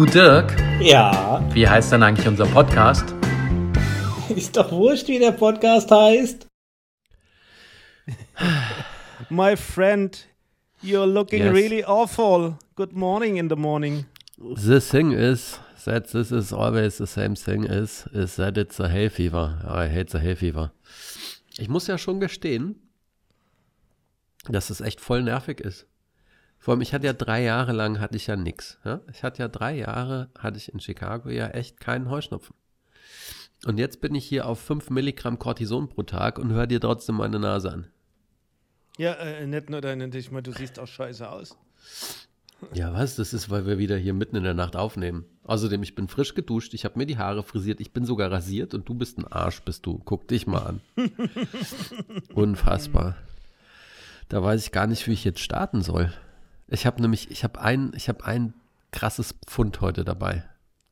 Du Dirk, Ja, wie heißt denn eigentlich unser Podcast? ist doch wurscht, wie der Podcast heißt. My friend, you're looking Yes. really awful. Good morning in the morning. The thing is that this is always the same thing is, is that it's a hay fever. I hate the hay fever. Ich muss ja schon gestehen, dass es echt voll nervig ist. Vor allem, ich hatte ja drei Jahre lang hatte ich ja nix. Ja? Ich hatte ja drei Jahre, hatte ich in Chicago ja echt keinen Heuschnupfen. Und jetzt bin ich hier auf 5 Milligramm Cortison pro Tag und höre dir trotzdem meine Nase an. Ja, äh, nicht nur deine, ich meine, du siehst auch scheiße aus. Ja, was? Das ist, weil wir wieder hier mitten in der Nacht aufnehmen. Außerdem, ich bin frisch geduscht, ich habe mir die Haare frisiert, ich bin sogar rasiert und du bist ein Arsch, bist du. Guck dich mal an. Unfassbar. Da weiß ich gar nicht, wie ich jetzt starten soll. Ich habe nämlich, ich habe ein, ich habe ein krasses Pfund heute dabei.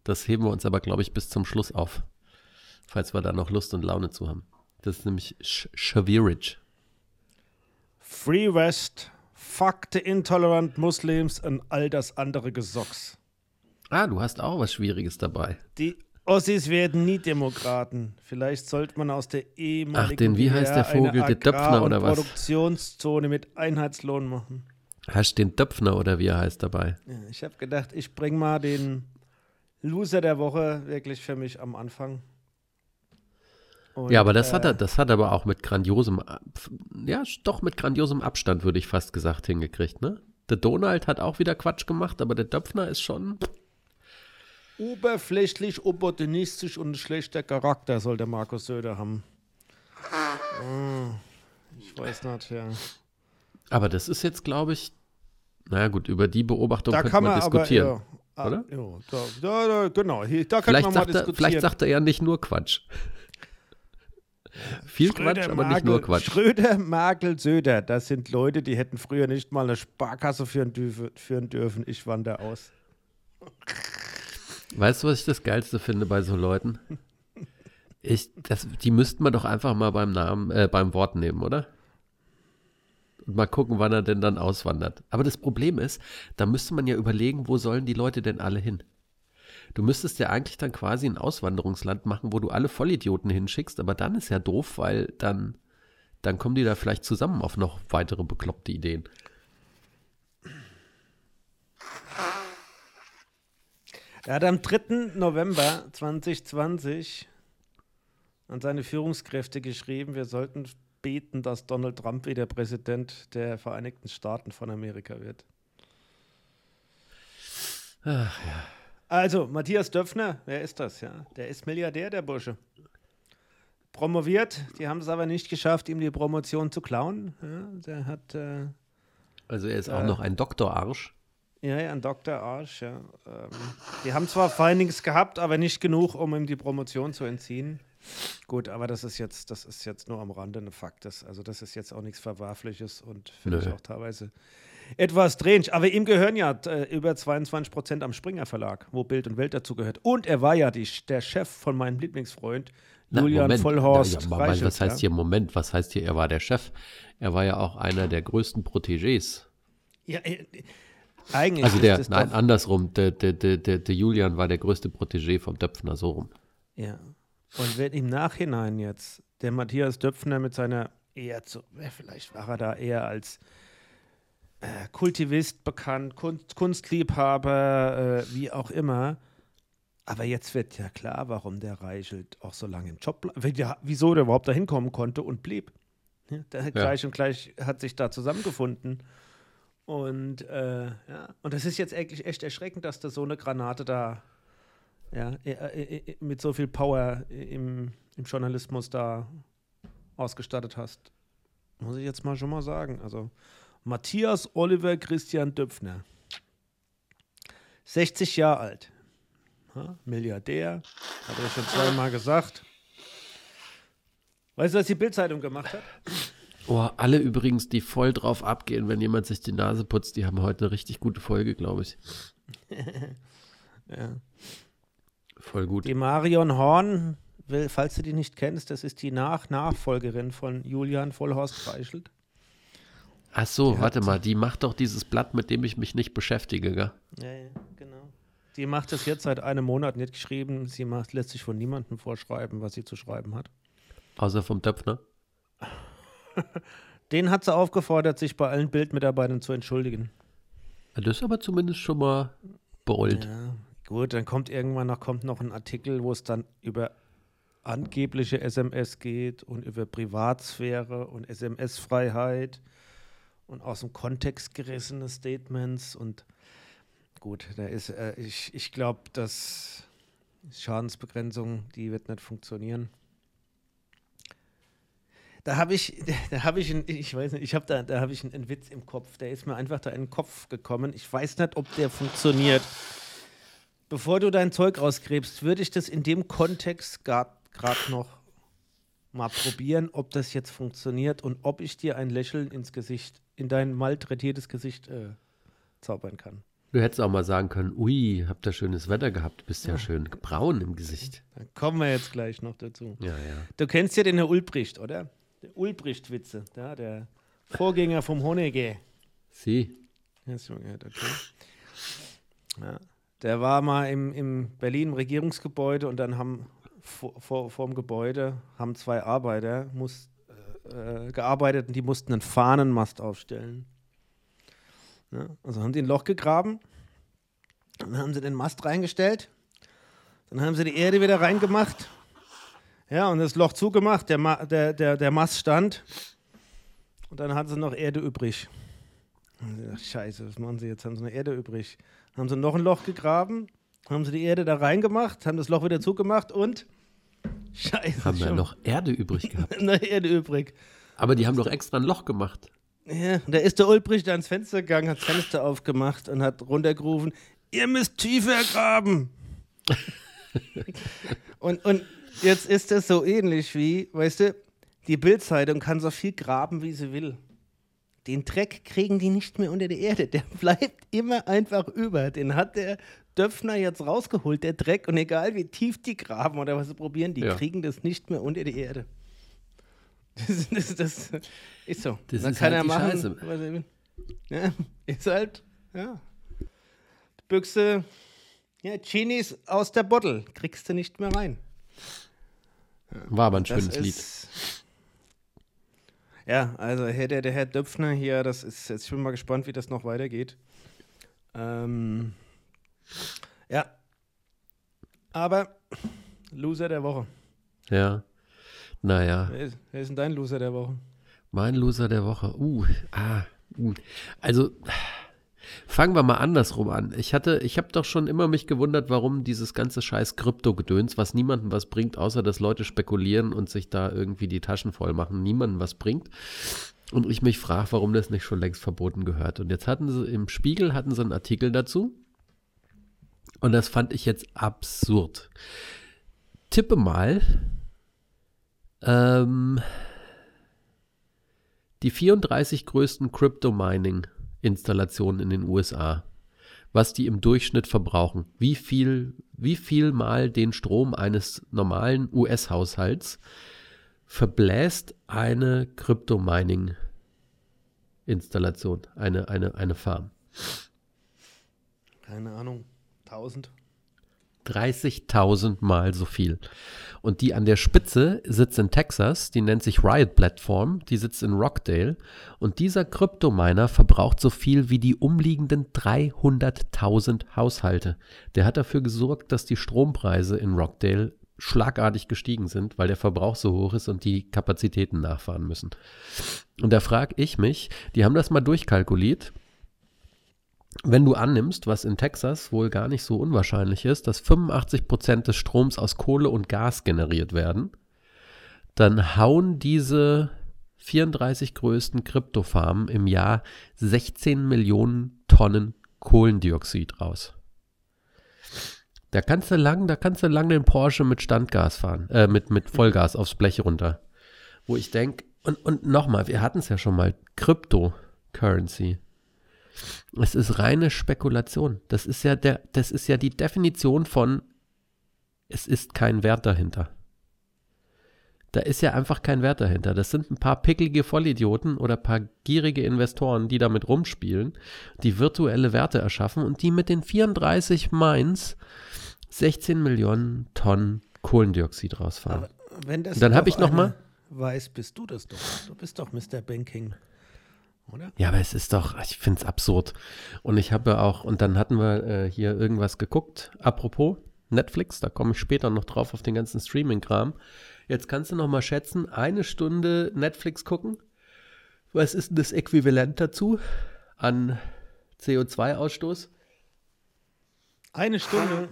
Das heben wir uns aber, glaube ich, bis zum Schluss auf. Falls wir da noch Lust und Laune zu haben. Das ist nämlich Shavirage. Free West, fuck the intolerant Muslims und all das andere Gesocks. Ah, du hast auch was Schwieriges dabei. Die Ossis werden nie Demokraten. Vielleicht sollte man aus der ehemaligen Ach, den, wie heißt der Vogel? Der Döpfner oder was? Produktionszone mit Einheitslohn machen. Hast den Döpfner oder wie er heißt dabei? Ja, ich habe gedacht, ich bring mal den Loser der Woche wirklich für mich am Anfang. Und, ja, aber das hat äh, er, das hat er aber auch mit grandiosem, ja, doch mit grandiosem Abstand, würde ich fast gesagt, hingekriegt, ne? Der Donald hat auch wieder Quatsch gemacht, aber der Döpfner ist schon. Oberflächlich, opportunistisch und ein schlechter Charakter soll der Markus Söder haben. Ah, ich weiß nicht, ja. Aber das ist jetzt, glaube ich, naja gut, über die Beobachtung Da könnte kann man man aber, diskutieren. ja, ah, oder? Ja, da, da, da, genau, hier, da kann vielleicht, man mal er, diskutieren. vielleicht sagt er ja nicht nur Quatsch. Viel Quatsch, aber nicht nur Quatsch. Schröder, Merkel, Söder, das sind Leute, die hätten früher nicht mal eine Sparkasse führen, führen dürfen. Ich wandere aus. Weißt du, was ich das Geilste finde bei so Leuten? Ich, das, die müssten wir doch einfach mal beim Namen, äh, beim Wort nehmen, oder? Und mal gucken, wann er denn dann auswandert. Aber das Problem ist, da müsste man ja überlegen, wo sollen die Leute denn alle hin? Du müsstest ja eigentlich dann quasi ein Auswanderungsland machen, wo du alle Vollidioten hinschickst, aber dann ist ja doof, weil dann, dann kommen die da vielleicht zusammen auf noch weitere bekloppte Ideen. Er hat am 3. November 2020 an seine Führungskräfte geschrieben, wir sollten beten, dass Donald Trump wieder Präsident der Vereinigten Staaten von Amerika wird. Also, Matthias Döpfner, wer ist das? Ja, der ist Milliardär, der Bursche. Promoviert, die haben es aber nicht geschafft, ihm die Promotion zu klauen. Ja, der hat äh, Also er ist auch Äh. noch ein Doktorarsch. Ja, ja, ein Dr. Arsch, ja. Ähm, die haben zwar Findings gehabt, aber nicht genug, um ihm die Promotion zu entziehen. Gut, aber das ist jetzt, das ist jetzt nur am Rande ein Fakt. Das, also das ist jetzt auch nichts Verwerfliches und finde ich auch teilweise etwas strange. Aber ihm gehören ja äh, über 22 Prozent am Springer Verlag, wo Bild und Welt dazu gehört. Und er war ja die, der Chef von meinem Lieblingsfreund, Na, Julian Moment. Vollhorst. Na, ja, Moment, Reichelt, was heißt ja? hier Moment? Was heißt hier, er war der Chef? Er war ja auch einer der größten Protégés. Ja, äh, eigentlich Also der, nein, andersrum, der, der, der, der, der Julian war der größte Protégé vom Döpfner, so rum. Ja. Und wenn im Nachhinein jetzt der Matthias Döpfner mit seiner eher zu, ja, vielleicht war er da eher als äh, Kultivist bekannt, Kunst, Kunstliebhaber, äh, wie auch immer. Aber jetzt wird ja klar, warum der Reichelt auch so lange im Job bleibt, ja, wieso der überhaupt da hinkommen konnte und blieb. Ja, der hat gleich und gleich hat sich da zusammengefunden. Und äh, ja, und das ist jetzt eigentlich echt erschreckend, dass da so eine Granate da ja, äh, äh, äh, mit so viel Power im, im Journalismus da ausgestattet hast. Muss ich jetzt mal schon mal sagen. Also Matthias Oliver Christian Döpfner. 60 Jahre alt. Ha, Milliardär. Hat er schon zweimal gesagt. Weißt du, was die Bildzeitung gemacht hat? Oh, alle übrigens, die voll drauf abgehen, wenn jemand sich die Nase putzt, die haben heute eine richtig gute Folge, glaube ich. Ja. Voll gut. Die Marion Horn, falls du die nicht kennst, das ist die Nach Nachfolgerin von Julian Vollhorst Reichelt. Ach so, Die warte mal, die macht doch dieses Blatt, mit dem ich mich nicht beschäftige, gell? Ja, ja, genau. Die macht das jetzt seit einem Monat nicht geschrieben. Sie macht, lässt sich von niemandem vorschreiben, was sie zu schreiben hat. Außer vom Döpfner. Den hat sie aufgefordert, sich bei allen Bildmitarbeitern zu entschuldigen. Das ist aber zumindest schon mal bereut. Ja, gut, dann kommt irgendwann noch, kommt noch ein Artikel, wo es dann über angebliche SMS geht und über Privatsphäre und SMS-Freiheit und aus dem Kontext gerissene Statements und gut, da ist, äh, ich, ich glaube, dass Schadensbegrenzung, die wird nicht funktionieren. Da habe ich, da habe ich, ein, ich weiß nicht, ich habe da, da habe ich einen, einen Witz im Kopf. Der ist mir einfach da in den Kopf gekommen. Ich weiß nicht, ob der funktioniert. Bevor du dein Zeug rausgräbst, würde ich das in dem Kontext gerade noch mal probieren, ob das jetzt funktioniert und ob ich dir ein Lächeln ins Gesicht, in dein malträtiertes Gesicht äh, zaubern kann. Du hättest auch mal sagen können, ui, habt ihr schönes Wetter gehabt, bist ja schön braun im Gesicht. Da kommen wir jetzt gleich noch dazu. Ja, ja. Du kennst ja den Herr Ulbricht, oder? Der Ulbricht-Witze, ja, der Vorgänger vom Honegge. Sie. Hast du mal gehört, okay. Ja. Der war mal im, im Berlin Regierungsgebäude und dann haben vor, vor, vor dem Gebäude haben zwei Arbeiter muss, äh, gearbeitet und die mussten einen Fahnenmast aufstellen. Ja, also haben die ein Loch gegraben, dann haben sie den Mast reingestellt, dann haben sie die Erde wieder reingemacht, ja, und das Loch zugemacht, der, Ma der, der, der Mast stand und dann hatten sie noch Erde übrig. Sie dachten, Scheiße, was machen sie jetzt? Haben sie noch Erde übrig? Haben sie noch ein Loch gegraben, haben sie die Erde da reingemacht, haben das Loch wieder zugemacht und Scheiße. Haben wir noch Erde übrig gehabt. noch Erde übrig. Aber die haben doch extra ein Loch gemacht. Ja, da ist der Ulbricht da ans Fenster gegangen, hat das Fenster aufgemacht und hat runtergerufen, ihr müsst tiefer graben. und, und jetzt ist das so ähnlich wie, weißt du, die Bildzeitung kann so viel graben, wie sie will. Den Dreck kriegen die nicht mehr unter die Erde. Der bleibt immer einfach über. Den hat der Döpfner jetzt rausgeholt, der Dreck. Und egal wie tief die graben oder was sie probieren, die Ja. kriegen das nicht mehr unter die Erde. Das, das, das ist so. Das Dann ist kann halt er machen, Scheiße. was er will. Ja, ist halt, ja. Die Büchse, ja, Genies aus der Bottle, kriegst du nicht mehr rein. War aber ein Das schönes Lied. Ja, also Herr, der, der Herr Döpfner hier, das ist jetzt, ich bin mal gespannt, wie das noch weitergeht. Ähm, ja. Aber Loser der Woche. Ja. Naja, Wer ist, wer ist denn dein Loser der Woche? mein Loser der Woche. Uh, ah, uh. Also, fangen wir mal andersrum an. Ich hatte, ich habe doch schon immer mich gewundert, warum dieses ganze scheiß Krypto-Gedöns, was niemandem was bringt, außer dass Leute spekulieren und sich da irgendwie die Taschen voll machen, niemandem was bringt. Und ich mich frage, warum das nicht schon längst verboten gehört. Und jetzt hatten sie im Spiegel hatten sie einen Artikel dazu. Und das fand ich jetzt absurd. Tippe mal, ähm, die 34 größten Crypto-Mining-Installationen in den USA, was die im Durchschnitt verbrauchen, wie viel, wie viel mal den Strom eines normalen US-Haushalts verbläst eine Crypto-Mining-Installation, eine, eine, eine Farm. Keine Ahnung. 1000. 30.000 Mal so viel. Und die an der Spitze sitzt in Texas, die nennt sich Riot Platform, die sitzt in Rockdale. Und dieser Kryptominer verbraucht so viel wie die umliegenden 300.000 Haushalte. Der hat dafür gesorgt, dass die Strompreise in Rockdale schlagartig gestiegen sind, weil der Verbrauch so hoch ist und die Kapazitäten nachfahren müssen. Und da frage ich mich, die haben das mal durchkalkuliert, wenn du annimmst, was in Texas wohl gar nicht so unwahrscheinlich ist, dass 85 Prozent des Stroms aus Kohle und Gas generiert werden, dann hauen diese 34 größten Kryptofarmen im Jahr 16 Millionen Tonnen Kohlendioxid raus. Da kannst du lang, da kannst du lang den Porsche mit Standgas fahren, äh, mit, mit Vollgas aufs Blech runter. Wo ich denke, und, und nochmal, wir hatten es ja schon mal, Cryptocurrency. Es ist reine Spekulation. Das ist ja der, das ist ja die Definition von es ist kein Wert dahinter. Da ist ja einfach kein Wert dahinter. Das sind ein paar pickelige Vollidioten oder ein paar gierige Investoren, die damit rumspielen, die virtuelle Werte erschaffen und die mit den 34 Mines 16 Millionen Tonnen Kohlendioxid rausfahren. Aber wenn das Dann hab doch ich noch mal- Weiß, bist du das doch. Du bist doch Mr. Banking. Oder? Ja, aber es ist doch, ich finde es absurd. Und ich habe auch, und dann hatten wir äh, hier irgendwas geguckt, apropos Netflix, da komme ich später noch drauf auf den ganzen Streaming-Kram. Jetzt kannst du noch mal schätzen, eine Stunde Netflix gucken. Was ist denn das Äquivalent dazu an CO2-Ausstoß? Eine Stunde.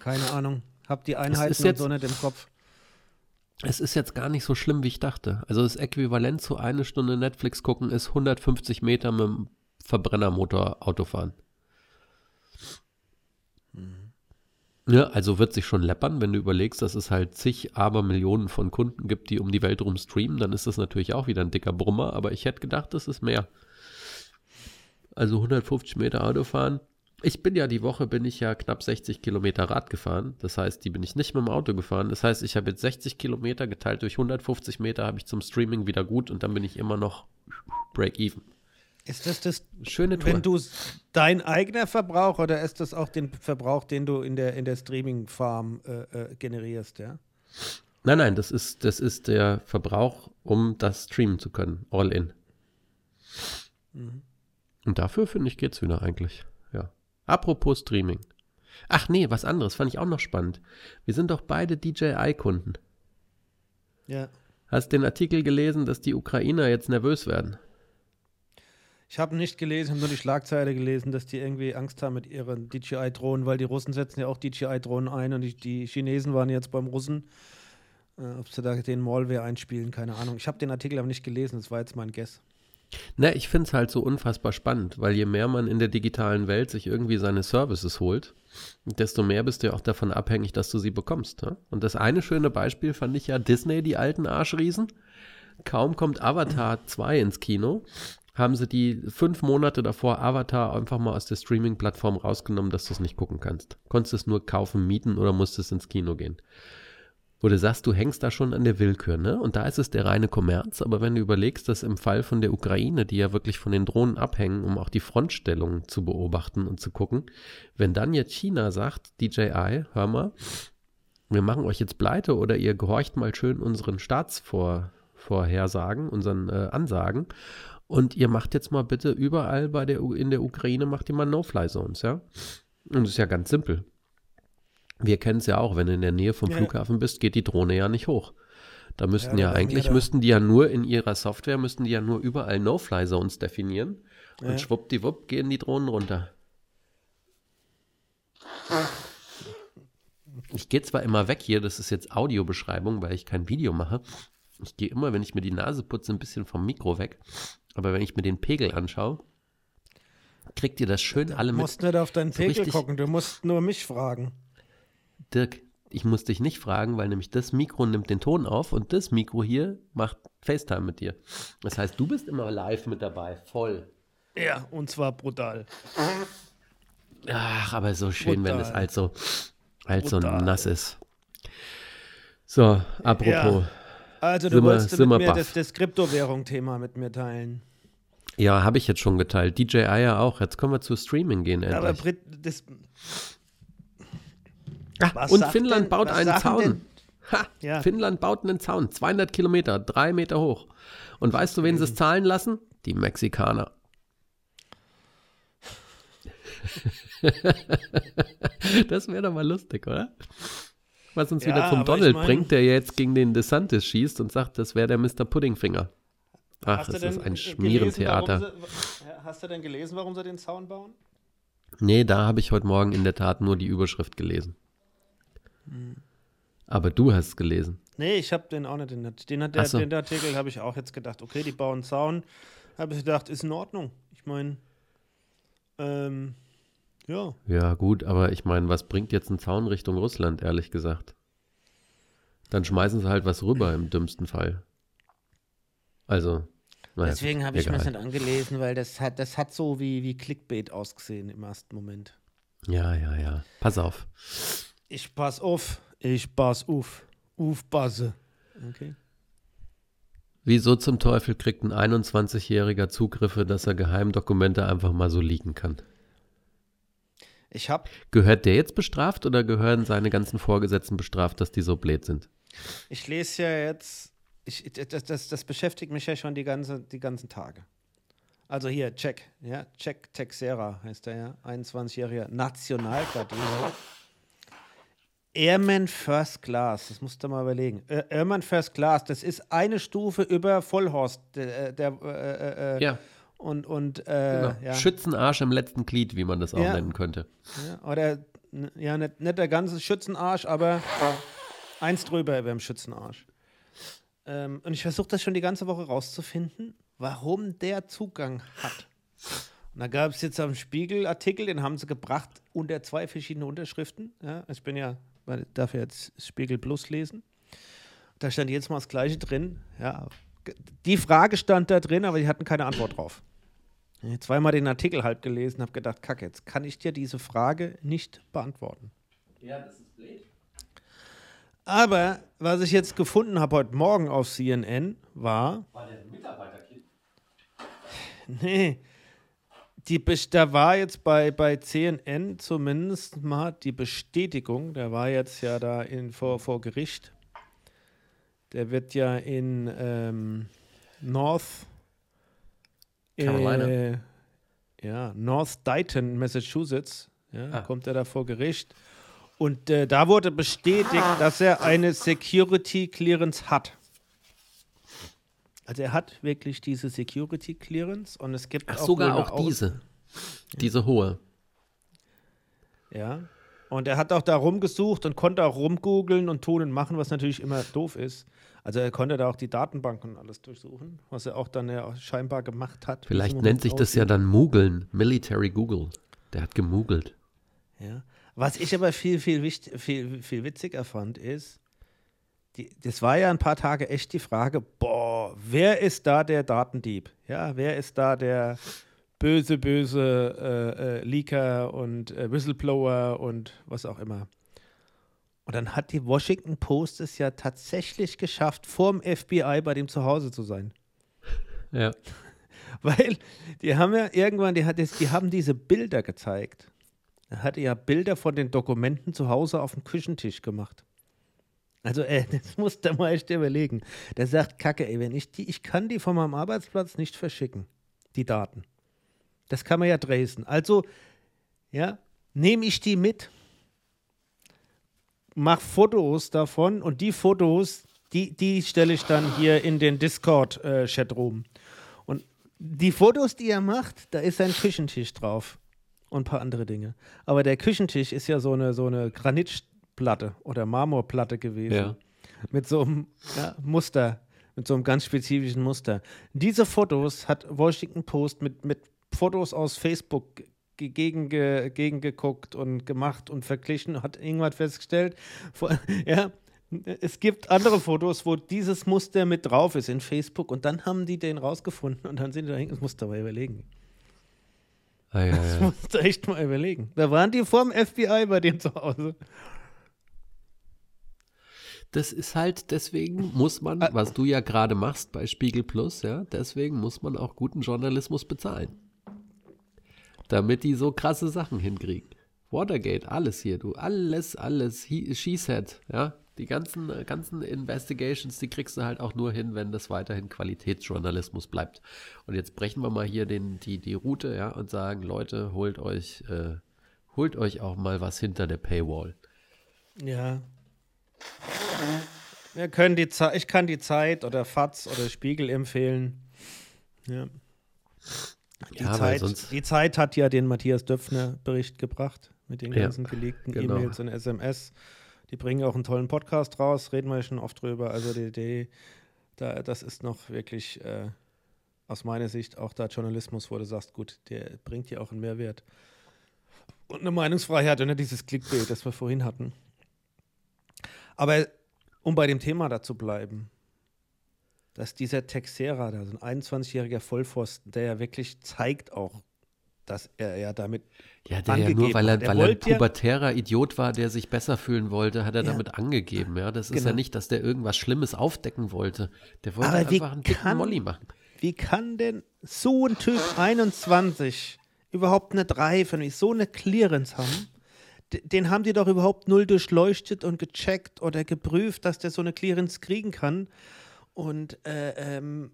Keine Ahnung. Hab die Einheiten und so nicht im Kopf. Es ist jetzt gar nicht so schlimm, wie ich dachte. Also das Äquivalent zu eine Stunde Netflix gucken ist 150 Meter mit dem Verbrennermotor Auto fahren. Ja, also wird sich schon läppern, wenn du überlegst, dass es halt zig Abermillionen von Kunden gibt, die um die Welt rum streamen, dann ist das natürlich auch wieder ein dicker Brummer, aber ich hätte gedacht, das ist mehr. Also 150 Meter Auto fahren. Ich bin ja die Woche, bin ich ja knapp 60 Kilometer Rad gefahren. Das heißt, die bin ich nicht mit dem Auto gefahren. Das heißt, ich habe jetzt 60 Kilometer geteilt durch 150 Meter, habe ich zum Streaming wieder gut und dann bin ich immer noch Break-Even. Ist das das, Schöne Tour. wenn du dein eigener Verbrauch oder ist das auch den Verbrauch, den du in der, in der Streaming-Farm äh, äh, generierst, ja? Nein, nein, das ist, das ist der Verbrauch, um das streamen zu können. All in. Und dafür, finde ich, geht's wieder eigentlich. Apropos Streaming. Ach nee, was anderes, fand ich auch noch spannend. Wir sind doch beide DJI-Kunden. Ja. Hast den Artikel gelesen, dass die Ukrainer jetzt nervös werden? Ich habe nicht gelesen, habe nur die Schlagzeile gelesen, dass die irgendwie Angst haben mit ihren DJI-Drohnen, weil die Russen setzen ja auch DJI-Drohnen ein und die, die Chinesen waren jetzt beim Russen. Äh, ob sie da den Malware einspielen, keine Ahnung. Ich habe den Artikel aber nicht gelesen, das war jetzt mein Guess. Na, ich finde es halt so unfassbar spannend, weil je mehr man in der digitalen Welt sich irgendwie seine Services holt, desto mehr bist du ja auch davon abhängig, dass du sie bekommst. Ja? Und das eine schöne Beispiel fand ich ja Disney, die alten Arschriesen. Kaum kommt Avatar 2 ins Kino, haben sie die fünf Monate davor Avatar einfach mal aus der Streaming-Plattform rausgenommen, dass du es nicht gucken kannst. Konntest es nur kaufen, mieten oder musstest ins Kino gehen. Wo du sagst, du hängst da schon an der Willkür, ne? Und da ist es der reine Kommerz, aber wenn du überlegst, dass im Fall von der Ukraine, die ja wirklich von den Drohnen abhängen, um auch die Frontstellung zu beobachten und zu gucken, wenn dann jetzt China sagt, DJI, hör mal, wir machen euch jetzt pleite oder ihr gehorcht mal schön unseren Staatsvorhersagen, unseren äh, Ansagen und ihr macht jetzt mal bitte überall bei der, in der Ukraine, macht ihr mal No-Fly-Zones, ja? Und das ist ja ganz simpel. Wir kennen es ja auch, wenn du in der Nähe vom Ja. Flughafen bist, geht die Drohne ja nicht hoch. Da müssten Ja, ja, eigentlich, müssten die ja nur in ihrer Software, müssten die ja nur überall No-Fly-Zones definieren. Ja. Und schwuppdiwupp gehen die Drohnen runter. Ich gehe zwar immer weg hier, das ist jetzt Audiobeschreibung, weil ich kein Video mache. Ich gehe immer, wenn ich mir die Nase putze, ein bisschen vom Mikro weg. Aber wenn ich mir den Pegel anschaue, kriegt ihr das schön alle Du mit. musst nicht auf deinen so Pegel gucken, du musst nur mich fragen. Dirk, ich muss dich nicht fragen, weil nämlich das Mikro nimmt den Ton auf und das Mikro hier macht FaceTime mit dir. Das heißt, du bist immer live mit dabei, voll. Ja, und zwar brutal. Ach, aber so schön, wenn es Brutal. halt so, halt so Brutal. nass ist. So, apropos. Also du Sind wir- wolltest sind mit wir mir das, das Kryptowährung-Thema mit mir teilen. Ja, habe ich jetzt schon geteilt. DJI ja auch. Jetzt können wir zu Streaming gehen Aber endlich. Brit, das, Ah, was und Finnland denn- baut einen Zaun. Ha, Ja. Finnland baut einen Zaun. 200 Kilometer, drei Meter hoch. Und weißt du, wen sie es zahlen lassen? Die Mexikaner. das wäre doch mal lustig, oder? Was uns Ja, wieder zum aber ich Donald mein- bringt, der jetzt gegen den DeSantis schießt und sagt, das wäre der Mr. Puddingfinger. Ach, ist das denn ein gelesen, Schmierentheater. warum sie- Hast du denn gelesen, warum sie den Zaun bauen? Nee, da habe ich heute Morgen in der Tat nur die Überschrift gelesen. Aber du hast es gelesen. Nee, ich habe den auch nicht. Den, den, hat Ach der, so. den Artikel habe ich auch jetzt gedacht, okay, die bauen einen Zaun. Habe ich gedacht, ist in Ordnung. Ich meine, ähm, ja. Ja, gut, aber ich meine, was bringt jetzt ein Zaun Richtung Russland, ehrlich gesagt? Dann schmeißen sie halt was rüber im dümmsten Fall. Also, naja, Deswegen habe ich mir das nicht angelesen, weil das hat, das hat so wie, wie Clickbait ausgesehen im ersten Moment. Ja, ja, ja. Pass auf. Ich pass auf, ich pass auf. Aufpasse. Okay. Wieso zum Teufel kriegt ein 21-Jähriger Zugriffe, dass er Geheimdokumente einfach mal so liegen kann? Ich hab, Gehört der jetzt bestraft oder gehören seine ganzen Vorgesetzten bestraft, dass die so blöd sind? ich lese ja jetzt, ich, das, das, das beschäftigt mich ja schon die, ganze, die ganzen Tage. Also hier, Check, ja, Check Texera heißt er ja, 21-jähriger Nationalgardist. Airman First Class, das musst du mal überlegen. Äh, Airman First Class, das ist eine Stufe über Vollhorst, der, der äh, äh, Ja, und, und äh, genau. ja. Schützenarsch im letzten Glied, wie man das auch Ja. nennen könnte. Ja, oder, ja, nicht, nicht der ganze Schützenarsch, aber eins drüber über dem Schützenarsch. Ähm, und ich versuche das schon die ganze Woche rauszufinden, warum der Zugang hat. Und da gab es jetzt am Spiegel-Artikel, den haben sie gebracht unter zwei verschiedene Unterschriften. Ja, ich bin ja, weil- darf jetzt Spiegel Plus lesen. Da stand jetzt mal das Gleiche drin. Ja, die Frage stand da drin, aber die hatten keine Antwort drauf. Ich hab zweimal den Artikel halb gelesen, habe gedacht, kacke, jetzt kann ich dir diese Frage nicht beantworten. Ja, das ist blöd. Aber was ich jetzt gefunden habe heute Morgen auf CNN war, War der Mitarbeiterkind? nee, die, da war jetzt bei, bei CNN zumindest mal die Bestätigung, der war jetzt ja da in, vor, vor Gericht. Der wird ja in ähm, North Carolina. Äh, ja, North Dighton, Massachusetts. Ja, Ah. kommt er da vor Gericht. Und äh, da wurde bestätigt, dass er eine Security Clearance hat. Also er hat wirklich diese Security Clearance und es gibt Ach, auch sogar auch Aus- diese. Diese hohe. Ja. Und er hat auch da rumgesucht und konnte auch rumgoogeln und tun und machen, was natürlich immer doof ist. Also er konnte da auch die Datenbanken und alles durchsuchen, was er auch dann ja scheinbar gemacht hat. Vielleicht nennt sich das ja dann Moogeln. Military Google. Der hat gemoogelt. Ja. Was ich aber viel, viel, wichtig, viel, viel witziger fand, ist, die, das war ja ein paar Tage echt die Frage, boah, wer ist da der Datendieb? Ja, wer ist da der böse, böse äh, äh, Leaker und äh, Whistleblower und was auch immer? Und dann hat die Washington Post es ja tatsächlich geschafft, vorm FBI bei dem zu Hause zu sein. Ja. Weil die haben ja irgendwann, die, hat jetzt, die haben diese Bilder gezeigt. Er hatte ja Bilder von den Dokumenten zu Hause auf dem Küchentisch gemacht. Also, ey, das muss der mal echt überlegen. Der sagt, Kacke, ey, wenn ich die, ich kann die von meinem Arbeitsplatz nicht verschicken, die Daten. Das kann man ja tracen. Also, ja, nehme ich die mit, mach Fotos davon und die Fotos, die, die stelle ich dann hier in den Discord-Chatroom. Und die Fotos, die er macht, da ist ein Küchentisch drauf und ein paar andere Dinge. Aber der Küchentisch ist ja so eine, so eine Granitplatte oder Marmorplatte gewesen. Ja. Mit so einem ja, Muster, mit so einem ganz spezifischen Muster. Diese Fotos hat Washington Post mit, mit Fotos aus Facebook ge- gegen, ge- gegengeguckt und gemacht und verglichen, hat irgendwas festgestellt. Ja, es gibt andere Fotos, wo dieses Muster mit drauf ist in Facebook und dann haben die den rausgefunden und dann sind die dahin, das musst du aber überlegen. Ah, ja, Das ja. musst du echt mal überlegen. Da waren die vorm FBI bei dem zu Hause. Das ist halt, deswegen muss man, Ah. was du ja gerade machst bei Spiegel Plus, ja, deswegen muss man auch guten Journalismus bezahlen. Damit die so krasse Sachen hinkriegen. Watergate, alles hier, du, alles, alles, he, she said, ja. Die ganzen, äh, ganzen Investigations, die kriegst du halt auch nur hin, wenn das weiterhin Qualitätsjournalismus bleibt. Und jetzt brechen wir mal hier den, die, die Route, ja, und sagen, Leute, holt euch, äh, holt euch auch mal was hinter der Paywall. Ja. Wir können die Ze ich kann die Zeit oder FATS oder Spiegel empfehlen. Ja. Die, Ja, Zeit, die Zeit hat ja den Matthias Döpfner Bericht gebracht mit den Ja, ganzen geleakten genau. E-Mails und SMS. Die bringen auch einen tollen Podcast raus, reden wir ja schon oft drüber. Also die Idee, da, das ist noch wirklich äh, aus meiner Sicht auch da Journalismus, wo du sagst, gut, der bringt dir auch einen Mehrwert. Und eine Meinungsfreiheit und nicht dieses Clickbait, das wir vorhin hatten. Aber um bei dem Thema da zu bleiben, dass dieser Texera, da so ein 21-jähriger Vollpfosten, der ja wirklich zeigt auch, dass er ja damit Ja, der ja nur, weil er, weil er ein wollte ja- pubertärer Idiot war, der sich besser fühlen wollte, hat er Ja. damit angegeben. Ja, das ist Genau. ja nicht, dass der irgendwas Schlimmes aufdecken wollte. Der wollte Aber einfach einen dicken kann- Molly machen. Wie kann denn so ein Typ 21 überhaupt eine 3 für mich, so eine Clearance haben? Den haben die doch überhaupt null durchleuchtet und gecheckt oder geprüft, dass der so eine Clearance kriegen kann. Und äh, ähm,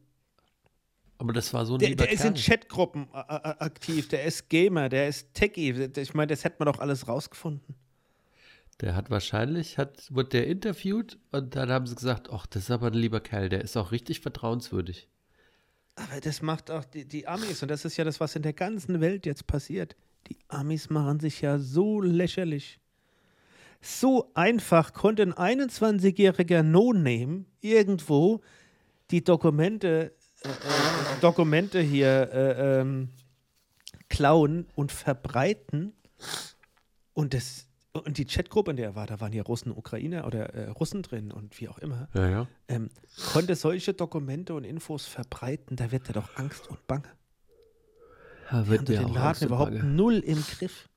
Aber das war so ein der, der ist in. Chatgruppen äh, äh, aktiv, der ist Gamer, der ist Techie. Ich meine, das hätte man doch alles rausgefunden. Der hat wahrscheinlich, hat, wurde der interviewt und dann haben sie gesagt, ach, das ist aber ein lieber Kerl, der ist auch richtig vertrauenswürdig. Aber das macht auch die, die Amis und das ist ja das, was in der ganzen Welt jetzt passiert. Die Amis machen sich ja so lächerlich. So einfach konnte ein 21-jähriger No-Name irgendwo die Dokumente, äh, äh, Dokumente hier äh, ähm, klauen und verbreiten. Und, das, und die Chatgruppe, in der er war, da waren ja Russen, Ukrainer oder äh, Russen drin und wie auch immer Ja, ja. ähm, konnte solche Dokumente und Infos verbreiten, da wird er doch Angst und Bange. Wir wird haben dir den auch Laden Angst und überhaupt Bange. null im Griff.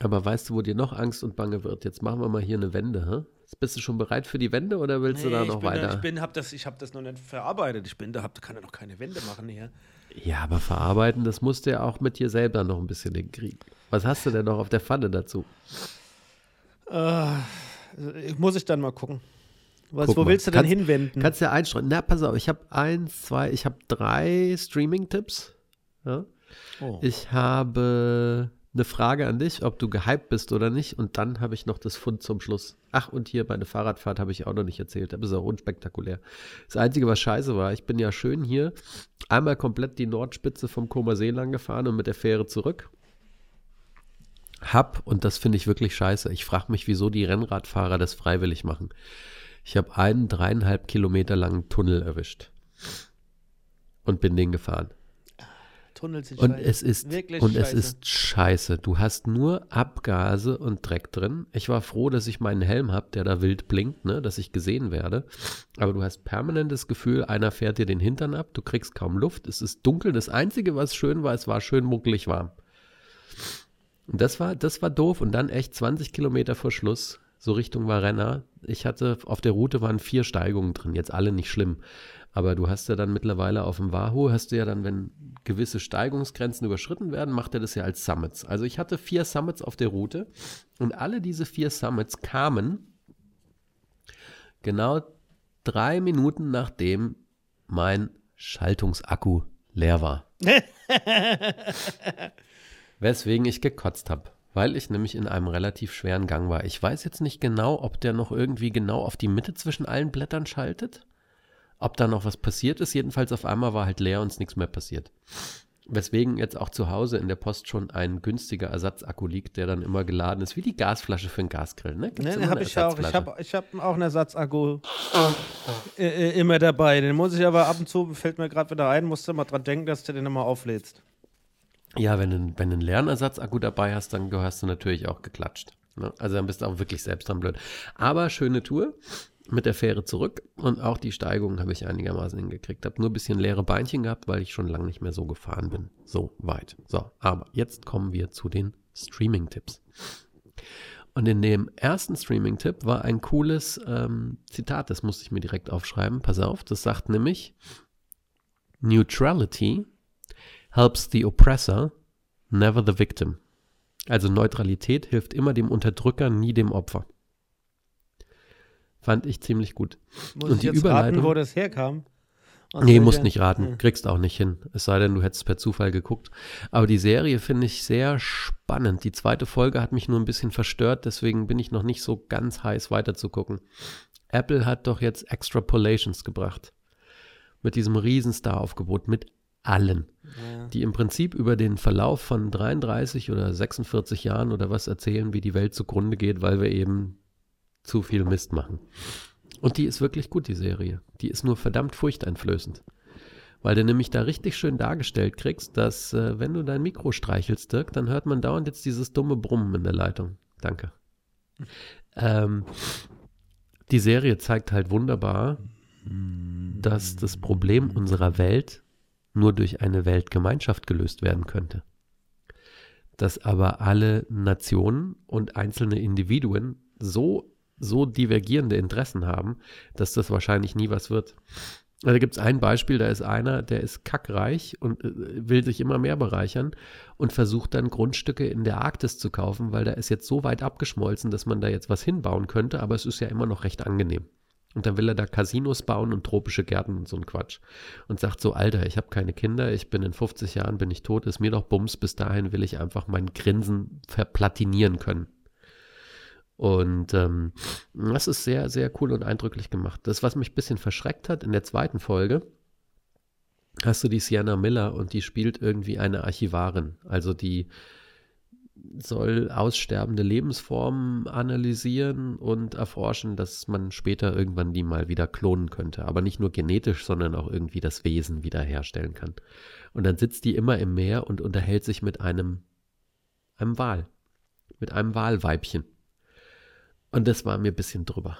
Aber weißt du, wo dir noch Angst und Bange wird? Jetzt machen wir mal hier eine Wende, hä? Bist du schon bereit für die Wende oder willst du da Nee, noch ich bin weiter? Da, ich bin, hab das, ich habe das noch nicht verarbeitet. Ich bin da, hab, kann ja noch keine Wende machen hier. ja, aber verarbeiten, das musst du ja auch mit dir selber noch ein bisschen hinkriegen. Was hast du denn noch auf der Pfanne dazu? Äh, muss ich dann mal gucken. Was, Guck wo mal. willst du denn Kannst- hinwenden? Kannst du ja einstreuen. Na, pass auf, ich habe eins, zwei, ich habe drei Streaming-Tipps. Ja? Oh. Ich habe eine Frage an dich, ob du gehypt bist oder nicht. Und dann habe ich noch das Fund zum Schluss. Ach, und hier meine Fahrradfahrt habe ich auch noch nicht erzählt. Das ist auch unspektakulär. Das Einzige, was scheiße war, ich bin ja schön hier einmal komplett die Nordspitze vom Comer See lang gefahren und mit der Fähre zurück. Hab, und das finde ich wirklich scheiße, ich frage mich, wieso die Rennradfahrer das freiwillig machen. Ich habe einen dreieinhalb Kilometer langen Tunnel erwischt und bin den gefahren. Tunnel sind Und scheiße. es ist Wirklich und es scheiße. ist scheiße. Du hast nur Abgase und Dreck drin. Ich war froh, dass ich meinen Helm habe, der da wild blinkt, ne, dass ich gesehen werde. Aber du hast permanent das Gefühl, einer fährt dir den Hintern ab, du kriegst kaum Luft, es ist dunkel. Das Einzige, was schön war, es war schön muckelig warm. Und das war, das war doof. Und dann echt 20 Kilometer vor Schluss, so Richtung Varenna. Ich hatte, auf der Route waren vier Steigungen drin, jetzt alle nicht schlimm. Aber du hast ja dann mittlerweile auf dem Wahoo, hast du ja dann, wenn gewisse Steigungsgrenzen überschritten werden, macht er das ja als Summits. Also ich hatte vier Summits auf der Route und alle diese vier Summits kamen genau drei Minuten nachdem mein Schaltungsakku leer war. Weswegen ich gekotzt habe. Weil ich nämlich in einem relativ schweren Gang war. Ich weiß jetzt nicht genau, ob der noch irgendwie genau auf die Mitte zwischen allen Blättern schaltet. Ob da noch was passiert ist. Jedenfalls auf einmal war halt leer und es nichts mehr passiert. Weswegen jetzt auch zu Hause in der Post schon ein günstiger Ersatzakku liegt, der dann immer geladen ist, wie die Gasflasche für einen Gasgrill. Ne? Gibt's Ne, habe ich auch. Ich habe ich hab auch einen Ersatzakku äh, äh, immer dabei. Den muss ich aber ab und zu, fällt mir gerade wieder ein, musst du mal dran denken, dass du den immer auflädst. Ja, wenn du, wenn du einen Lernersatzakku dabei hast, dann gehörst du natürlich auch geklatscht. Ne? Also dann bist du auch wirklich selbst dran blöd. Aber schöne Tour mit der Fähre zurück und auch die Steigung habe ich einigermaßen hingekriegt. Habe nur ein bisschen leere Beinchen gehabt, weil ich schon lange nicht mehr so gefahren bin. So weit. So, aber jetzt kommen wir zu den Streaming-Tipps. Und in dem ersten Streaming-Tipp war ein cooles ähm, Zitat, das musste ich mir direkt aufschreiben. Pass auf, das sagt nämlich: Neutrality helps the oppressor, never the victim. Also Neutralität hilft immer dem Unterdrücker, nie dem Opfer. Fand ich ziemlich gut. Muss Und die jetzt raten, wo das herkam? Aus Nee, musst nicht raten. Hm. Kriegst auch nicht hin. Es sei denn, du hättest per Zufall geguckt. Aber die Serie finde ich sehr spannend. Die zweite Folge hat mich nur ein bisschen verstört, deswegen bin ich noch nicht so ganz heiß weiterzugucken. Apple hat doch jetzt Extrapolations gebracht. Mit diesem Riesenstar-Aufgebot, mit allen. Ja. die im Prinzip über den Verlauf von 33 oder 46 Jahren oder was erzählen, wie die Welt zugrunde geht, weil wir eben zu viel Mist machen. Und die ist wirklich gut, die Serie. Die ist nur verdammt furchteinflößend. Weil du nämlich da richtig schön dargestellt kriegst, dass äh, wenn du dein Mikro streichelst, Dirk, dann hört man dauernd jetzt dieses dumme Brummen in der Leitung. Danke. Ähm, die Serie zeigt halt wunderbar, dass das Problem unserer Welt nur durch eine Weltgemeinschaft gelöst werden könnte. dass aber alle Nationen und einzelne Individuen so, so divergierende Interessen haben, dass das wahrscheinlich nie was wird. Also da gibt es ein Beispiel, da ist einer, der ist kackreich und äh, will sich immer mehr bereichern und versucht dann Grundstücke in der Arktis zu kaufen, weil da ist jetzt so weit abgeschmolzen, dass man da jetzt was hinbauen könnte, aber es ist ja immer noch recht angenehm. Und dann will er da Casinos bauen und tropische Gärten und so ein Quatsch. Und sagt so, Alter, ich habe keine Kinder, ich bin in 50 Jahren, bin ich tot, ist mir doch Bums, bis dahin will ich einfach mein Grinsen verplatinieren können. Und ähm, das ist sehr, sehr cool und eindrücklich gemacht. Das, was mich ein bisschen verschreckt hat in der zweiten Folge, hast du die Sienna Miller und die spielt irgendwie eine Archivarin. Also die soll aussterbende Lebensformen analysieren und erforschen, dass man später irgendwann die mal wieder klonen könnte. Aber nicht nur genetisch, sondern auch irgendwie das Wesen wiederherstellen kann. Und dann sitzt die immer im Meer und unterhält sich mit einem, einem Wal. Mit einem Walweibchen. Und das war mir ein bisschen drüber.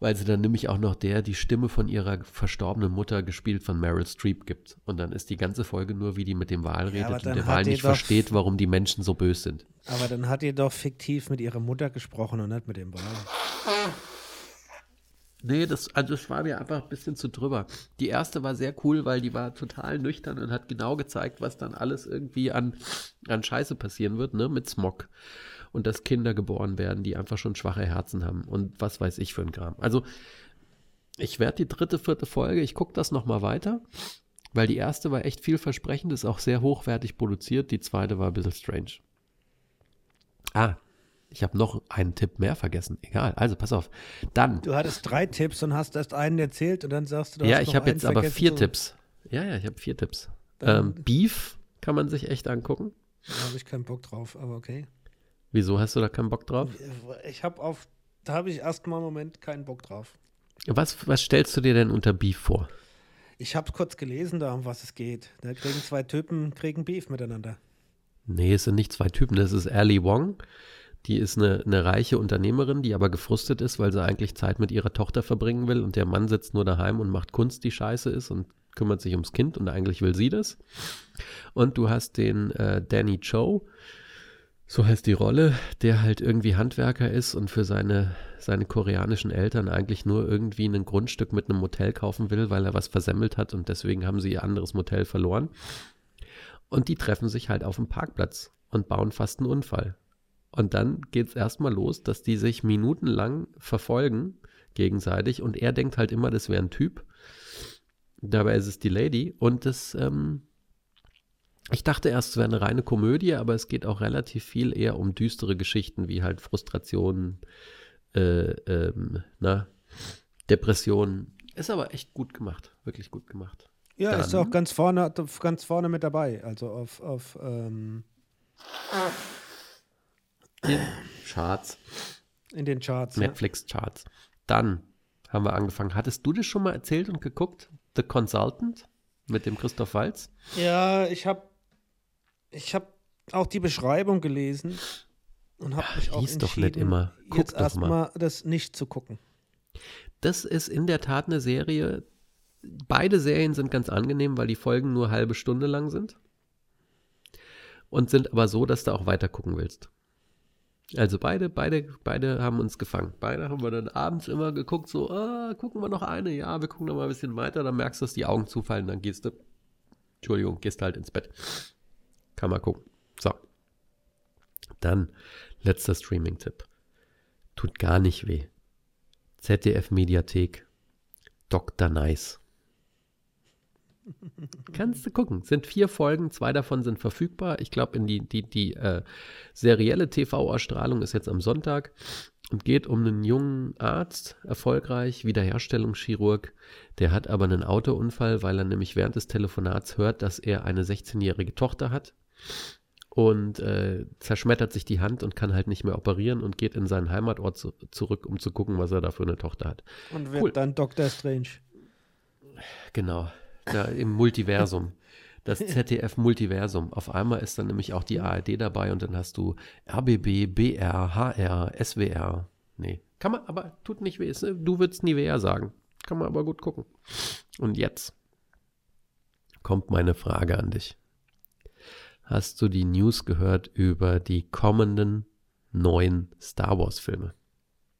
Weil sie dann nämlich auch noch der die Stimme von ihrer verstorbenen Mutter gespielt von Meryl Streep gibt. Und dann ist die ganze Folge nur, wie die mit dem Wal redet aber und der die nicht versteht, warum die Menschen so böse sind. Aber dann hat ihr doch fiktiv mit ihrer Mutter gesprochen und nicht mit dem Wal. Nee, das, also das war mir einfach ein bisschen zu drüber. Die erste war sehr cool, weil die war total nüchtern und hat genau gezeigt, was dann alles irgendwie an, an Scheiße passieren wird, ne, mit Smog. Und dass Kinder geboren werden, die einfach schon schwache Herzen haben und was weiß ich für ein Kram. Also, ich werde die dritte, vierte Folge, ich gucke das nochmal weiter, weil die erste war echt vielversprechend, ist auch sehr hochwertig produziert, die zweite war ein bisschen strange. Ah, ich habe noch einen Tipp mehr vergessen. Egal, also pass auf. Dann Du hattest drei Tipps und hast erst einen erzählt und dann sagst du, du ja, ich habe jetzt aber vier zu- Tipps. Ja, ja, ich habe vier Tipps. Ähm, Beef kann man sich echt angucken. Da habe ich keinen Bock drauf, aber okay. Wieso hast du da keinen Bock drauf? Ich habe auf, da habe ich erstmal im Moment keinen Bock drauf. Was, was stellst du dir denn unter Beef vor? Ich habe kurz gelesen, da um was es geht. Da kriegen zwei Typen kriegen Beef miteinander. Nee, es sind nicht zwei Typen. Das ist Ali Wong. Die ist eine, eine reiche Unternehmerin, die aber gefrustet ist, weil sie eigentlich Zeit mit ihrer Tochter verbringen will und der Mann sitzt nur daheim und macht Kunst, die scheiße ist und kümmert sich ums Kind und eigentlich will sie das. Und du hast den äh, Danny Cho, so heißt die Rolle, der halt irgendwie Handwerker ist und für seine, seine koreanischen Eltern eigentlich nur irgendwie ein Grundstück mit einem Motel kaufen will, weil er was versemmelt hat und deswegen haben sie ihr anderes Motel verloren. Und die treffen sich halt auf dem Parkplatz und bauen fast einen Unfall. Und dann geht es erstmal los, dass die sich minutenlang verfolgen gegenseitig und er denkt halt immer, das wäre ein Typ. Dabei ist es die Lady und das, ähm, ich dachte erst, es wäre eine reine Komödie, aber es geht auch relativ viel eher um düstere Geschichten wie halt Frustrationen, äh, ähm, na, Depressionen. Ist aber echt gut gemacht, wirklich gut gemacht. Ja, Dann- ist auch ganz vorne, ganz vorne mit dabei. Also auf, auf ähm, Charts. in den Charts. Ja. Netflix-Charts. Dann haben wir angefangen. Hattest du das schon mal erzählt und geguckt? The Consultant mit dem Christoph Walz? ja, ich habe ich hab auch die Beschreibung gelesen und habe mich auch lies doch entschieden, nicht immer. Guck jetzt erstmal das nicht zu gucken. Das ist in der Tat eine Serie. Beide Serien sind ganz angenehm, weil die Folgen nur halbe Stunde lang sind. Und sind aber so, dass du auch weiter gucken willst. Also beide, beide, beide haben uns gefangen. Beide haben wir dann abends immer geguckt, so, ah, gucken wir noch eine, ja, wir gucken noch mal ein bisschen weiter, dann merkst du, dass die Augen zufallen, dann gehst du, Entschuldigung, gehst halt ins Bett. Kann man gucken. So. Dann, letzter Streaming-Tipp. Tut gar nicht weh. ZDF-Mediathek. Dr. Nice. Kannst du gucken. Sind vier Folgen, zwei davon sind verfügbar. Ich glaube, die, die, die äh, serielle TV-Ausstrahlung ist jetzt am Sonntag und geht um einen jungen Arzt, erfolgreich, Wiederherstellungschirurg. Der hat aber einen Autounfall, weil er nämlich während des Telefonats hört, dass er eine 16-jährige Tochter hat und äh, zerschmettert sich die Hand und kann halt nicht mehr operieren und geht in seinen Heimatort zu, zurück, um zu gucken, was er da für eine Tochter hat. Und wird Cool. dann Doctor Strange. Genau, da im Multiversum. Das ZDF-Multiversum. Auf einmal ist dann nämlich auch die ARD dabei und dann hast du RBB, BR, HR, SWR. Nee, kann man, aber tut nicht weh. Ne, Du würdest nie WR sagen. Kann man aber gut gucken. Und jetzt kommt meine Frage an dich. Hast du die News gehört über die kommenden neuen Star Wars-Filme?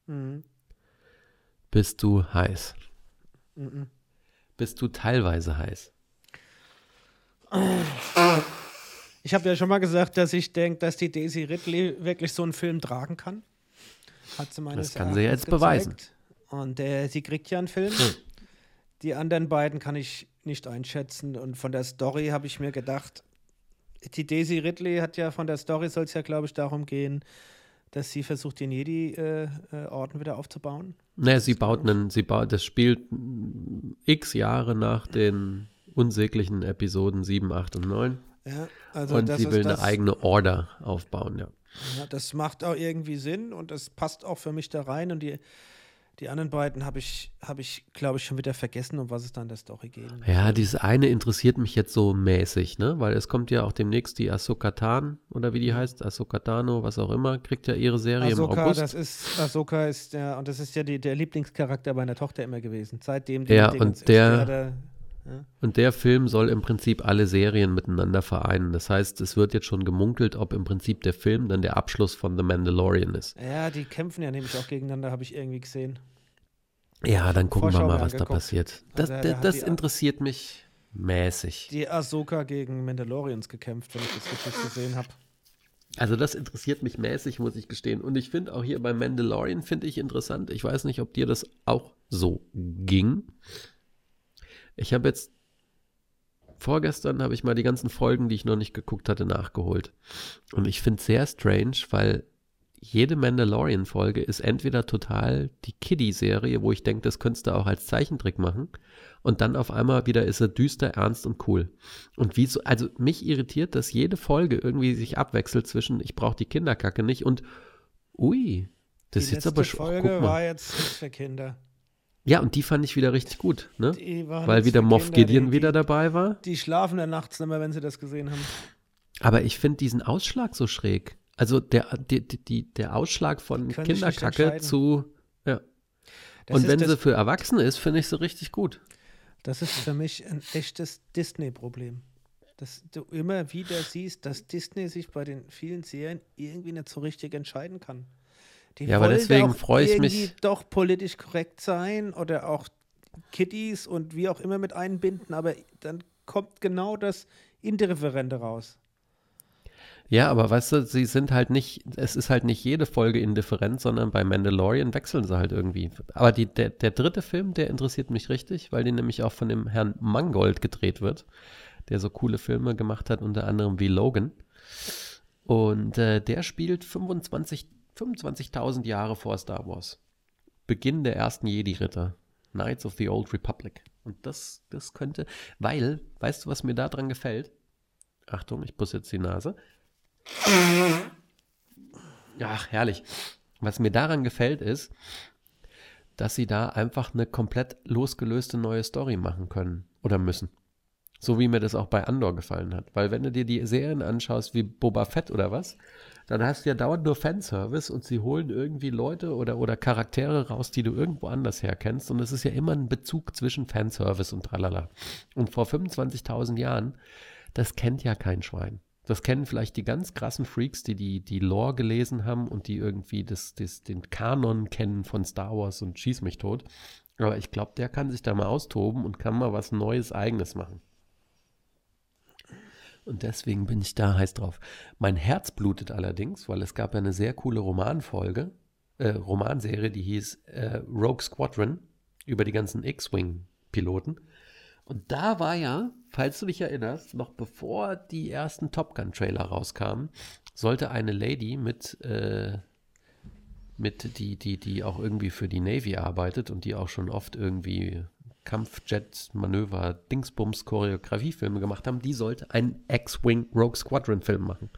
Mhm. Bist du heiß? Mhm. Bist du teilweise heiß? Ich habe ja schon mal gesagt, dass ich denke, dass die Daisy Ridley wirklich so einen Film tragen kann. Hat sie meines Das kann sie Erachtens jetzt beweisen. gezeigt. Und äh, sie kriegt ja einen Film. Die anderen beiden kann ich nicht einschätzen. Und von der Story habe ich mir gedacht, die Daisy Ridley hat ja von der Story soll es ja, glaube ich, darum gehen, dass sie versucht, den Jedi-Orden wieder aufzubauen. Naja, sie baut einen, sie baut, das spielt x Jahre nach den unsäglichen Episoden 7, 8 und 9. Ja, also und sie will das, eine eigene Order aufbauen, ja. Ja, das macht auch irgendwie Sinn und das passt auch für mich da rein. Und die, die anderen beiden habe ich, hab ich glaube ich, schon wieder vergessen, um was es da in der Story geht. Ja, dieses eine interessiert mich jetzt so mäßig, ne? Weil es kommt ja auch demnächst die Ahsoka Tan, oder wie die heißt, Ahsoka Tano, was auch immer, kriegt ja ihre Serie im Ahsoka, August. das ist, Ahsoka ist der, und das ist ja die, der Lieblingscharakter meiner Tochter immer gewesen. Seitdem die Ja, und Ja, der Und der Film soll im Prinzip alle Serien miteinander vereinen. Das heißt, es wird jetzt schon gemunkelt, ob im Prinzip der Film dann der Abschluss von The Mandalorian ist. ja, die kämpfen ja nämlich auch gegeneinander, habe ich irgendwie gesehen. Ja, dann gucken Vorschau wir mal, was da angeguckt. passiert. Das, Also, das, da das interessiert mich mäßig. Die Ahsoka gegen Mandalorians gekämpft, wenn ich das richtig gesehen habe. Also das interessiert mich mäßig, muss ich gestehen. Und ich finde auch hier bei Mandalorian finde ich interessant. Ich weiß nicht, ob dir das auch so ging. Ich habe jetzt vorgestern habe ich mal die ganzen Folgen, die ich noch nicht geguckt hatte, nachgeholt. Und ich finde es sehr strange, weil jede Mandalorian-Folge ist entweder total die Kiddie-Serie, wo ich denke, das könntest du auch als Zeichentrick machen. Und dann auf einmal wieder ist er düster, ernst und cool. Und wieso, also mich irritiert, dass jede Folge irgendwie sich abwechselt zwischen ich brauche die Kinderkacke nicht und ui, das ist die jetzt letzte aber schon, ach, Folge war jetzt nicht für Kinder. Ja, und die fand ich wieder richtig gut, ne? Weil wieder Moff Gideon wieder dabei war. Die schlafen dann nachts nicht mehr, wenn sie das gesehen haben. Aber ich finde diesen Ausschlag so schräg. Also der, die, die, der Ausschlag von Kinderkacke zu. Ja. Das und wenn sie für Erwachsene ist, finde ich sie richtig gut. Das ist für mich ein echtes Disney-Problem. Dass du immer wieder siehst, dass Disney sich bei den vielen Serien irgendwie nicht so richtig entscheiden kann. Die Ja, aber deswegen doch freu ich mich- doch politisch korrekt sein oder auch Kiddies und wie auch immer mit einbinden, aber dann kommt genau das Indifferente raus. Ja, aber weißt du, sie sind halt nicht, es ist halt nicht jede Folge indifferent, sondern bei Mandalorian wechseln sie halt irgendwie. Aber die, der, der dritte Film, der interessiert mich richtig, weil den nämlich auch von dem Herrn Mangold gedreht wird, der so coole Filme gemacht hat, unter anderem wie Logan. Und äh, der spielt 25 25.000 Jahre vor Star Wars. Beginn der ersten Jedi-Ritter. Knights of the Old Republic. Und das, das könnte, weil, weißt du, was mir da dran gefällt? Achtung, ich pusse jetzt die Nase. Ach, herrlich. Was mir daran gefällt, ist, dass sie da einfach eine komplett losgelöste neue Story machen können oder müssen. So wie mir das auch bei Andor gefallen hat. Weil wenn du dir die Serien anschaust wie Boba Fett oder was, dann hast du ja dauernd nur Fanservice und sie holen irgendwie Leute oder, oder Charaktere raus, die du irgendwo anders herkennst. Und es ist ja immer ein Bezug zwischen Fanservice und tralala. Und vor 25.000 Jahren, das kennt ja kein Schwein. Das kennen vielleicht die ganz krassen Freaks, die die, die Lore gelesen haben und die irgendwie das, das, den Kanon kennen von Star Wars und schieß mich tot. Aber ich glaube, der kann sich da mal austoben und kann mal was Neues, Eigenes machen. Und deswegen bin ich da heiß drauf. Mein Herz blutet allerdings, weil es gab ja eine sehr coole Romanfolge, äh, Romanserie, die hieß äh, Rogue Squadron über die ganzen X-Wing-Piloten. Und da war ja, falls du dich erinnerst, noch bevor die ersten Top Gun-Trailer rauskamen, sollte eine Lady mit, äh, mit die, die, die auch irgendwie für die Navy arbeitet und die auch schon oft irgendwie Kampfjet-Manöver, Dingsbums, Choreografiefilme gemacht haben, die sollte einen X-Wing Rogue Squadron-Film machen.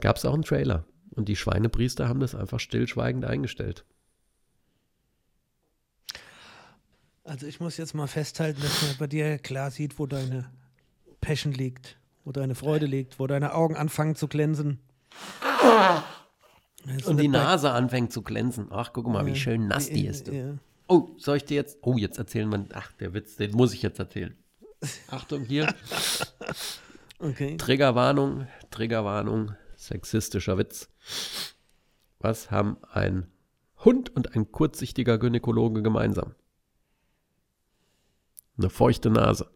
Gab es auch einen Trailer. Und die Schweinepriester haben das einfach stillschweigend eingestellt. Also ich muss jetzt mal festhalten, dass man bei dir klar sieht, wo deine Passion liegt, wo deine Freude liegt, wo deine Augen anfangen zu glänzen. Und die Nase anfängt zu glänzen. Ach, guck mal, wie schön nass die ist. Ja. Oh, soll ich dir jetzt. Oh, jetzt erzählen wir. Ach, der Witz, den muss ich jetzt erzählen. Achtung hier. Okay. Triggerwarnung, Triggerwarnung, sexistischer Witz. Was haben ein Hund und ein kurzsichtiger Gynäkologe gemeinsam? Eine feuchte Nase.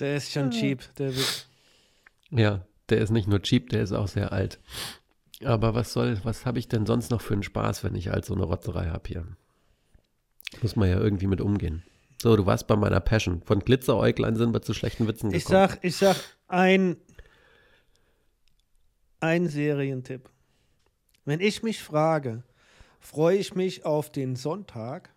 Der ist schon cheap, der Witz. Ja, der ist nicht nur cheap, der ist auch sehr alt. Aber was soll, was habe ich denn sonst noch für einen Spaß, wenn ich halt so eine Rotzerei habe hier? Muss man ja irgendwie mit umgehen. So, du warst bei meiner Passion. Von Glitzeräuglein sind wir zu schlechten Witzen gekommen. Ich sag, ich sag ein, ein Serientipp. Wenn ich mich frage, freue ich mich auf den Sonntag,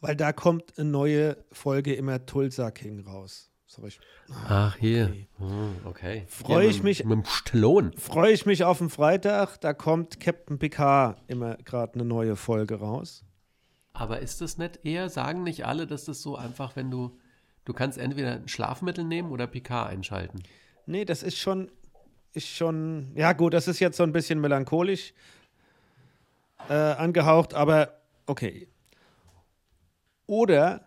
weil da kommt eine neue Folge immer Tulsa King raus. Sag ich, Ach, hier. Okay. Hm, okay. Freu Ja, ich mich- Mit dem freue ich mich auf den Freitag, da kommt Captain Picard immer gerade eine neue Folge raus. Aber ist das nicht eher, sagen nicht alle, dass das so einfach, wenn du, du kannst entweder ein Schlafmittel nehmen oder PK einschalten. Nee, das ist schon, ist schon, ja gut, das ist jetzt so ein bisschen melancholisch äh, angehaucht, aber okay. Oder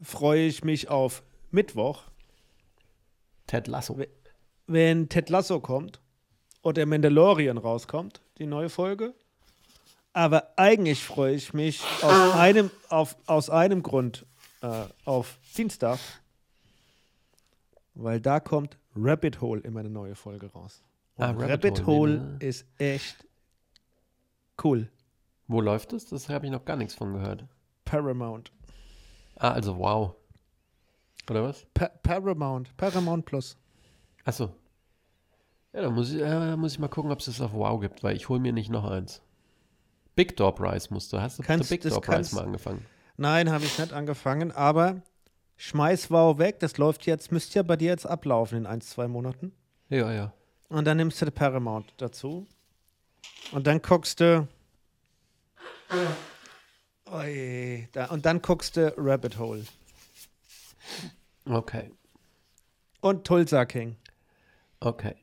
freue ich mich auf Mittwoch, Ted Lasso. wenn Ted Lasso kommt oder Mandalorian rauskommt, die neue Folge. Aber eigentlich freue ich mich aus einem, auf, aus einem Grund äh, auf Dienstag, weil da kommt Rabbit Hole immer eine neue Folge raus. Und Ah, Rabbit, Rabbit Hole, Hole, ne? ist echt cool. Wo läuft das? Das habe ich noch gar nichts von gehört. Paramount. Ah, also wow. Oder was? Pa Paramount. Paramount Plus. Achso. Ja, da muss ich, äh, muss ich mal gucken, ob es das auf Wow gibt, weil ich hole mir nicht noch eins. Big Door Prize musst du. Hast du Kannst- Big das Door Prize mal angefangen? Nein, habe ich nicht angefangen, aber schmeiß Wow weg. Das läuft jetzt, müsste ja bei dir jetzt ablaufen in ein, zwei Monaten. Ja, ja. Und dann nimmst du die Paramount dazu. Und dann guckst du. Da, und dann guckst du Rabbit Hole. Okay. Und Tulsa King. Okay.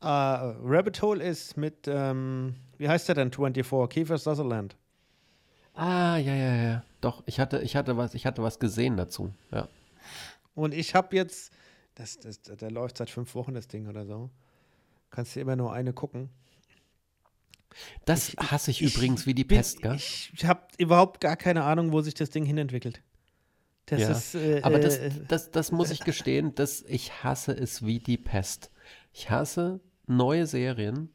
Äh, Rabbit Hole ist mit, ähm, wie heißt der denn? 24, Kiefer Sutherland. Ah, ja, ja, ja. Doch, ich hatte, ich hatte was, ich hatte was gesehen dazu. Ja. Und ich habe jetzt, das, das, der läuft seit fünf Wochen, das Ding oder so. Kannst dir immer nur eine gucken. Das hasse ich, ich übrigens wie die Bin- Pest, gell? Ich habe überhaupt gar keine Ahnung, wo sich das Ding hinentwickelt. Das Ja. ist, äh, Aber das, äh, das, das muss ich gestehen, dass ich hasse es wie die Pest. Ich hasse neue Serien,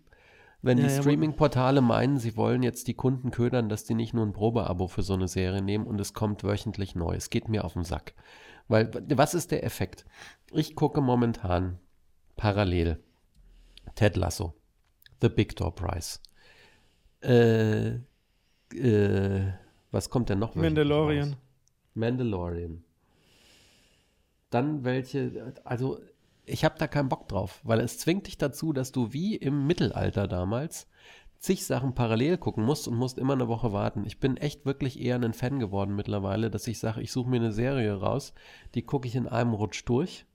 wenn Ja, die Streaming-Portale meinen, sie wollen jetzt die Kunden ködern, dass die nicht nur ein Probeabo für so eine Serie nehmen und es kommt wöchentlich neu. Es geht mir auf den Sack. Weil, was ist der Effekt? Ich gucke momentan parallel Ted Lasso, The Big Door Prize. Äh, äh, was kommt denn noch? Mandalorian. Mandalorian. Dann welche, also ich habe da keinen Bock drauf, weil es zwingt dich dazu, dass du wie im Mittelalter damals zig Sachen parallel gucken musst und musst immer eine Woche warten. Ich bin echt wirklich eher ein Fan geworden mittlerweile, dass ich sage, ich suche mir eine Serie raus, die gucke ich in einem Rutsch durch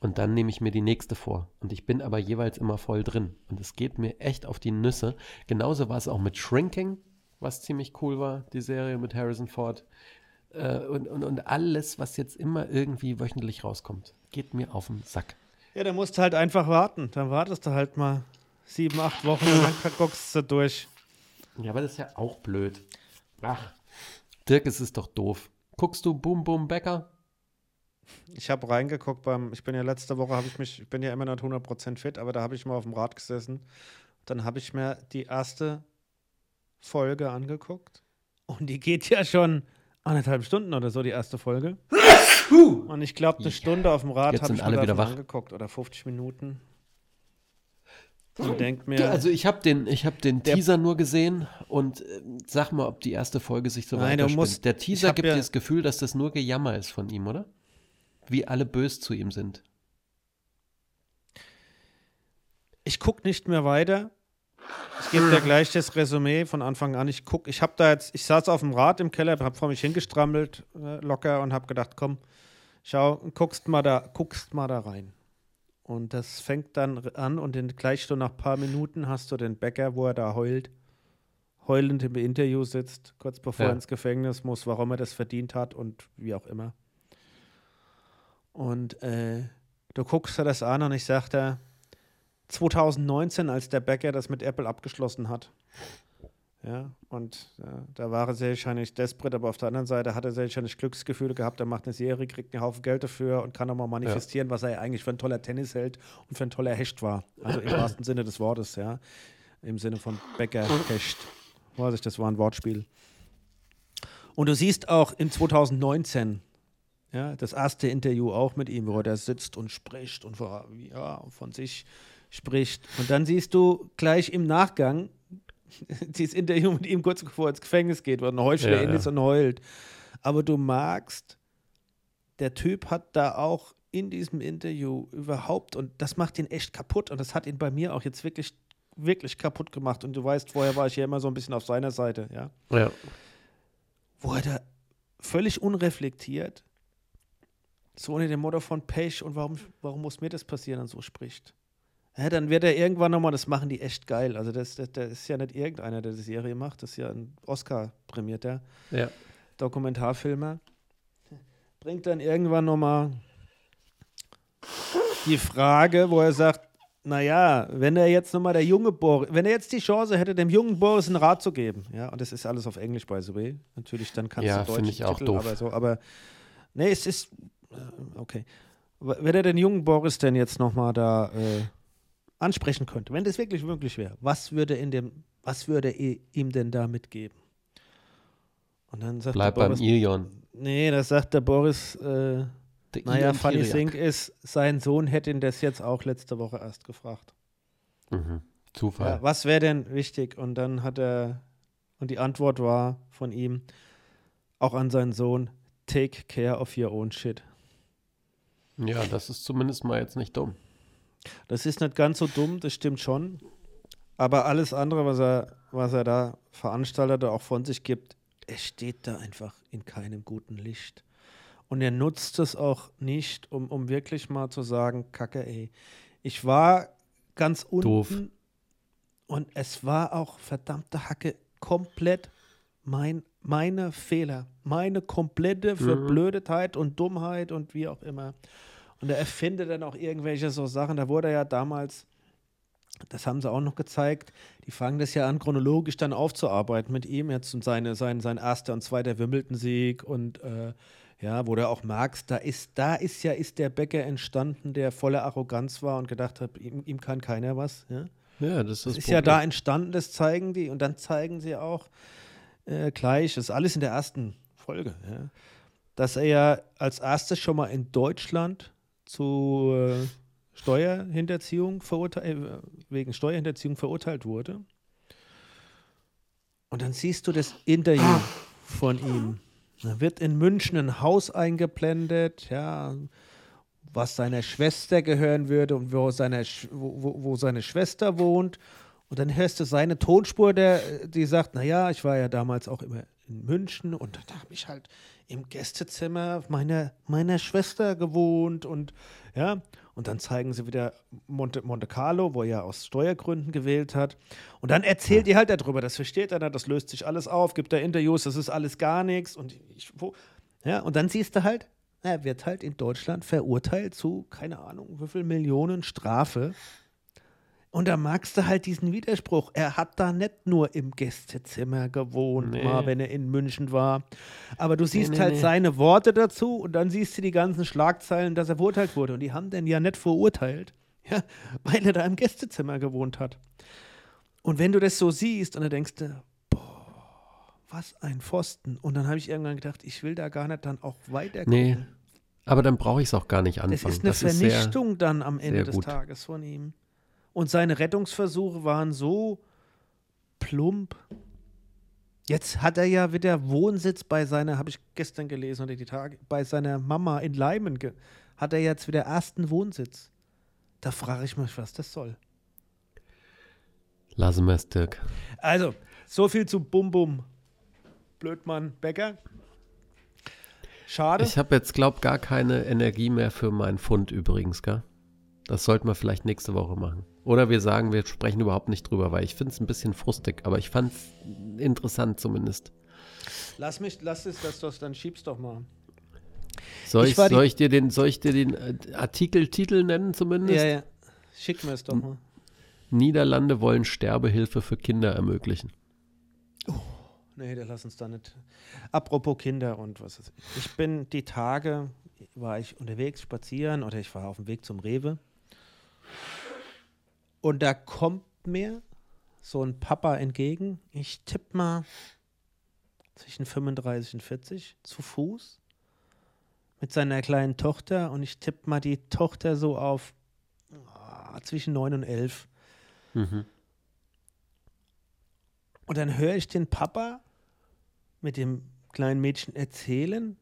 und dann nehme ich mir die nächste vor. Und ich bin aber jeweils immer voll drin. Und es geht mir echt auf die Nüsse. Genauso war es auch mit Shrinking, was ziemlich cool war, die Serie mit Harrison Ford. Äh, und, und, und alles, was jetzt immer irgendwie wöchentlich rauskommt, geht mir auf den Sack. Ja, da musst du halt einfach warten. Dann wartest du halt mal sieben, acht Wochen und dann guckst du durch. Ja, aber das ist ja auch blöd. Ach, Dirk, es ist doch doof. Guckst du Boom Boom Becker? Ich habe reingeguckt beim, ich bin ja letzte Woche, habe ich mich, ich bin ja immer noch 100% fit, aber da habe ich mal auf dem Rad gesessen. Dann habe ich mir die erste Folge angeguckt. Und die geht ja schon anderthalb Stunden oder so, die erste Folge. Und ich glaube, eine Stunde auf dem Rad Jetzt habe sind ich alle wieder wach. angeguckt oder 50 Minuten. Und denkt mir, also ich habe den, ich hab den Teaser nur gesehen und äh, sag mal, ob die erste Folge sich so Nein, du weiterspinnt. musst- Der Teaser gibt ja- dir das Gefühl, dass das nur Gejammer ist von ihm, oder? Wie alle bös zu ihm sind. ich gucke nicht mehr weiter. Ich gebe dir gleich das Resümee von Anfang an. Ich guck, ich habe da jetzt, ich saß auf dem Rad im Keller, habe vor mich hingestrammelt, äh, locker und habe gedacht, komm, schau, guckst mal da, guckst mal da rein. Und das fängt dann an und in, gleich so nach ein paar Minuten hast du den Bäcker, wo er da heult, heulend im Interview sitzt, kurz bevor Ja. er ins Gefängnis muss, warum er das verdient hat und wie auch immer. Und äh, du guckst dir das an und ich sagte, 2019, als der Bäcker das mit Apple abgeschlossen hat. Ja, und ja, da war er sehr wahrscheinlich desperate, aber auf der anderen Seite hat er sehr wahrscheinlich Glücksgefühle gehabt. Er macht eine Serie, kriegt einen Haufen Geld dafür und kann nochmal manifestieren, was er eigentlich für ein toller Tennis hält und für ein toller Hecht war. Also im wahrsten Sinne des Wortes, ja. Im Sinne von Bäcker, Hecht. Vorsicht, das war ein Wortspiel. Und du siehst auch in 2019, ja, das erste Interview auch mit ihm, wo er da sitzt und spricht und vor- ja, von sich spricht. Und dann siehst du gleich im Nachgang dieses Interview mit ihm kurz bevor er ins Gefängnis geht, wo er ein Heuchler Ja, ja. ist und heult. Aber du magst, der Typ hat da auch in diesem Interview überhaupt, und das macht ihn echt kaputt, und das hat ihn bei mir auch jetzt wirklich, wirklich kaputt gemacht. Und du weißt, vorher war ich ja immer so ein bisschen auf seiner Seite, ja Ja. wo er da völlig unreflektiert, so unter dem Motto von Pech und warum, warum muss mir das passieren, und so spricht. Ja, dann wird er irgendwann nochmal, das machen die echt geil. Also das, das, das ist ja nicht irgendeiner, der die Serie macht, das ist ja ein Oscar-prämierter Ja. Dokumentarfilmer. Bringt dann irgendwann nochmal die Frage, wo er sagt, naja, wenn er jetzt nochmal der junge Boris, wenn er jetzt die Chance hätte, dem jungen Boris einen Rat zu geben, ja, und das ist alles auf Englisch, by the way, natürlich, dann kannst Ja, du Deutsch ich auch Titel, doof. aber so, aber, nee, es ist, äh, okay. Wenn er den jungen Boris denn jetzt nochmal da äh, ansprechen könnte, wenn das wirklich möglich wäre, was würde in dem, was würde er ihm denn da mitgeben? Und dann sagt Bleib der beim Boris, Ilion. Nee, das sagt der Boris, äh, Der naja, funny Kyriak. thing ist, sein Sohn hätte ihn das jetzt auch letzte Woche erst gefragt. Mhm. Zufall. Ja, was wäre denn wichtig? Und dann hat er, und die Antwort war von ihm, auch an seinen Sohn, take care of your own shit. Ja, das ist zumindest mal jetzt nicht dumm. Das ist nicht ganz so dumm, das stimmt schon. Aber alles andere, was er, was er da veranstaltet oder auch von sich gibt, es steht da einfach in keinem guten Licht. Und er nutzt es auch nicht, um, um wirklich mal zu sagen, Kacke, ey, ich war ganz unten Doof. und es war auch verdammte Hacke komplett mein, meine Fehler, meine komplette Verblödetheit und Dummheit und wie auch immer. Und er erfindet dann auch irgendwelche so Sachen. Da wurde er ja damals, das haben sie auch noch gezeigt, die fangen das ja an, chronologisch dann aufzuarbeiten mit ihm. Jetzt und seine, sein, sein erster und zweiter Wimbledon-Sieg und äh, ja, wo du auch merkst, da ist, da ist ja, ist der Bäcker entstanden, der voller Arroganz war und gedacht hat, ihm, ihm kann keiner was. Ja? Ja, das ist Das ist ja da entstanden, das zeigen die. Und dann zeigen sie auch äh, gleich, das ist alles in der ersten Folge, ja, dass er ja als erstes schon mal in Deutschland zu äh, Steuerhinterziehung verurteilt, äh, wegen Steuerhinterziehung verurteilt wurde. Und dann siehst du das Interview von ihm. Da wird in München ein Haus eingeblendet, ja, was seiner Schwester gehören würde und wo seine, wo, wo seine Schwester wohnt. Und dann hörst du seine Tonspur, der, die sagt, naja, ich war ja damals auch immer in München und da habe ich halt im Gästezimmer meiner, meiner Schwester gewohnt und ja, und dann zeigen sie wieder Monte, Monte Carlo, wo er ja aus Steuergründen gewählt hat. Und dann erzählt ihr halt darüber, das versteht er, nicht, das löst sich alles auf, gibt da Interviews, das ist alles gar nichts und ich, wo, ja, und dann siehst du halt, er wird halt in Deutschland verurteilt zu, keine Ahnung, wie viel Millionen Strafe. Und da magst du halt diesen Widerspruch. Er hat da nicht nur im Gästezimmer gewohnt, Nee. mal wenn er in München war. Aber du siehst nee, halt nee. seine Worte dazu und dann siehst du die ganzen Schlagzeilen, dass er verurteilt wurde. Und die haben den ja nicht verurteilt, ja, weil er da im Gästezimmer gewohnt hat. Und wenn du das so siehst und dann denkst du, boah, was ein Pfosten. Und dann habe ich irgendwann gedacht, ich will da gar nicht dann auch weiter Nee, aber dann brauche ich es auch gar nicht anfangen. Das ist eine sehr- Vernichtung dann am Ende sehr des. Tages von ihm. Und seine Rettungsversuche waren so plump. Jetzt hat er ja wieder Wohnsitz bei seiner, habe ich gestern gelesen oder die Tage, bei seiner Mama in Leimen. Hat er jetzt wieder ersten Wohnsitz. Da frage ich mich, was das soll. Lassen wir es, Dirk. Also, so viel zu Bum Bum. Blödmann Becker. Schade. Ich habe jetzt, glaub, gar keine Energie mehr für meinen Fund übrigens, gell? Das sollten wir vielleicht nächste Woche machen. Oder wir sagen, wir sprechen überhaupt nicht drüber, weil ich finde es ein bisschen frustig, aber ich fand es interessant zumindest. Lass mich, lass es das, das, dann schieb's doch mal. Soll Ich ich, soll ich dir den, soll ich dir den äh, Artikeltitel nennen zumindest? Ja, ja. Schick mir es doch mal. Niederlande wollen Sterbehilfe für Kinder ermöglichen. Nee, der lass uns da nicht. Apropos Kinder und was ist. Ich bin die Tage, war ich unterwegs spazieren oder ich war auf dem Weg zum Rewe. Und da kommt mir so ein Papa entgegen. Ich tippe mal zwischen 35 und 40 zu Fuß mit seiner kleinen Tochter und ich tippe mal die Tochter so auf ah, zwischen 9 und 11. Mhm. Und dann höre ich den Papa mit dem kleinen Mädchen erzählen.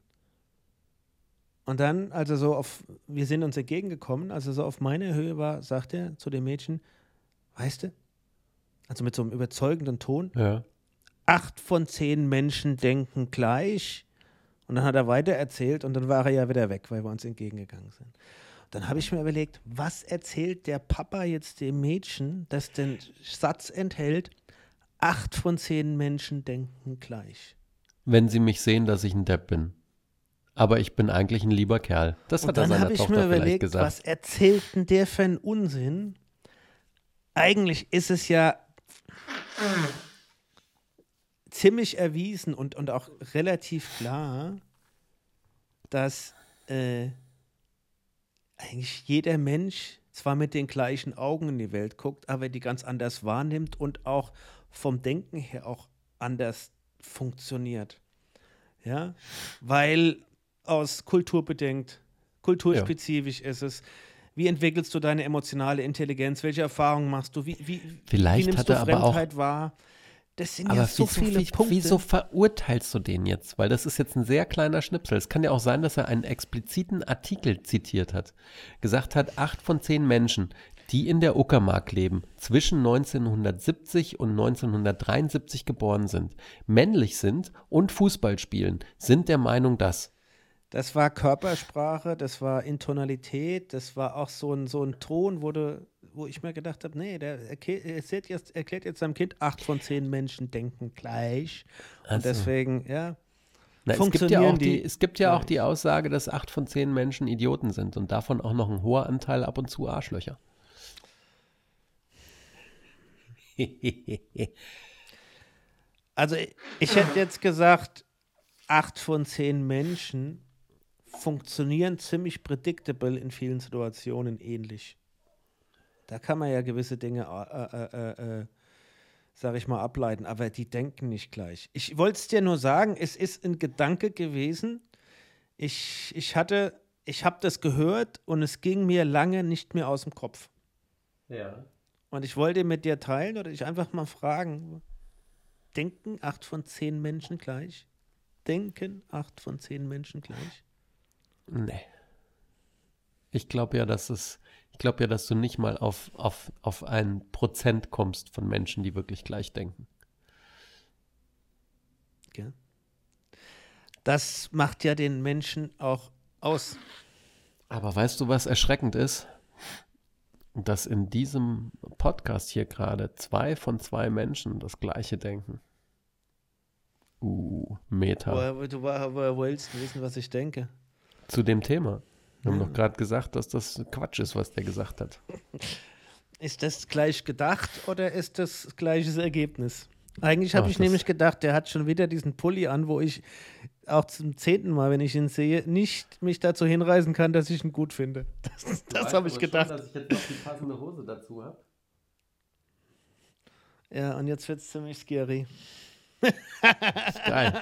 Und dann, also so auf, wir sind uns entgegengekommen, als er so auf meine Höhe war, sagt er zu dem Mädchen, weißt du, also mit so einem überzeugenden Ton, Ja. acht von zehn Menschen denken gleich. Und dann hat er weiter erzählt und dann war er ja wieder weg, weil wir uns entgegengegangen sind. Dann habe ich mir überlegt, was erzählt der Papa jetzt dem Mädchen, das den Satz enthält, acht von zehn Menschen denken gleich. Wenn sie mich sehen, dass ich ein Depp bin. Aber ich bin eigentlich ein lieber Kerl. Das Und hat er dann seiner habe ich Tochter mir vielleicht überlegt, gesagt. was erzählt denn der für einen Unsinn? Eigentlich ist es ja ziemlich erwiesen und, und auch relativ klar, dass äh, eigentlich jeder Mensch zwar mit den gleichen Augen in die Welt guckt, aber die ganz anders wahrnimmt und auch vom Denken her auch anders funktioniert. Ja, weil aus Kultur bedingt, kulturspezifisch ist es. Wie entwickelst du deine emotionale Intelligenz? Welche Erfahrungen machst du? Wie, wie, Vielleicht wie nimmst hat du er aber auch- Fremdheit wahr? Das sind Aber ja so wieso, viele wie, Punkte. wieso verurteilst du den jetzt? Weil das ist jetzt ein sehr kleiner Schnipsel. Es kann ja auch sein, dass er einen expliziten Artikel zitiert hat. Gesagt hat, acht von zehn Menschen, die in der Uckermark leben, zwischen 1970 und 1973 geboren sind, männlich sind und Fußball spielen, sind der Meinung, dass. Das war Körpersprache, das war Intonalität, das war auch so ein, so ein Ton, wo, du, wo ich mir gedacht habe, nee, der erklärt jetzt, erklärt jetzt seinem Kind, acht von zehn Menschen denken gleich. Und Also. deswegen, ja, Na, es gibt ja auch die, die es gibt ja auch die Aussage, dass acht von zehn Menschen Idioten sind und davon auch noch ein hoher Anteil ab und zu Arschlöcher. Also ich hätte jetzt gesagt, acht von zehn Menschen funktionieren ziemlich predictable in vielen Situationen ähnlich. Da kann man ja gewisse Dinge, äh, äh, äh, äh, sag ich mal, ableiten, aber die denken nicht gleich. Ich wollte es dir nur sagen, es ist ein Gedanke gewesen. Ich, ich hatte, ich habe das gehört und es ging mir lange nicht mehr aus dem Kopf. ja. Und ich wollte mit dir teilen oder dich einfach mal fragen: Denken acht von zehn Menschen gleich? Denken acht von zehn Menschen gleich? Nee. Ich glaube ja, dass es, ich glaube ja, dass du nicht mal auf, auf, auf ein Prozent kommst von Menschen, die wirklich gleich denken. Gell? Das macht ja den Menschen auch aus. Aber weißt du, was erschreckend ist? Dass in diesem Podcast hier gerade zwei von zwei Menschen das Gleiche denken. Uh, Meta. Woher, du, woher, woher willst du wissen, was ich denke? Zu dem Thema. Wir haben doch gerade gesagt, dass das Quatsch ist, was der gesagt hat. Ist das gleich gedacht oder ist das gleiches Ergebnis? Eigentlich habe ich nämlich gedacht, der hat schon wieder diesen Pulli an, wo ich auch zum zehnten Mal, wenn ich ihn sehe, nicht mich dazu hinreißen kann, dass ich ihn gut finde. Das, das habe ich gedacht. dass ich jetzt noch die passende Hose dazu habe. Ja, und jetzt wird es ziemlich scary. Geil.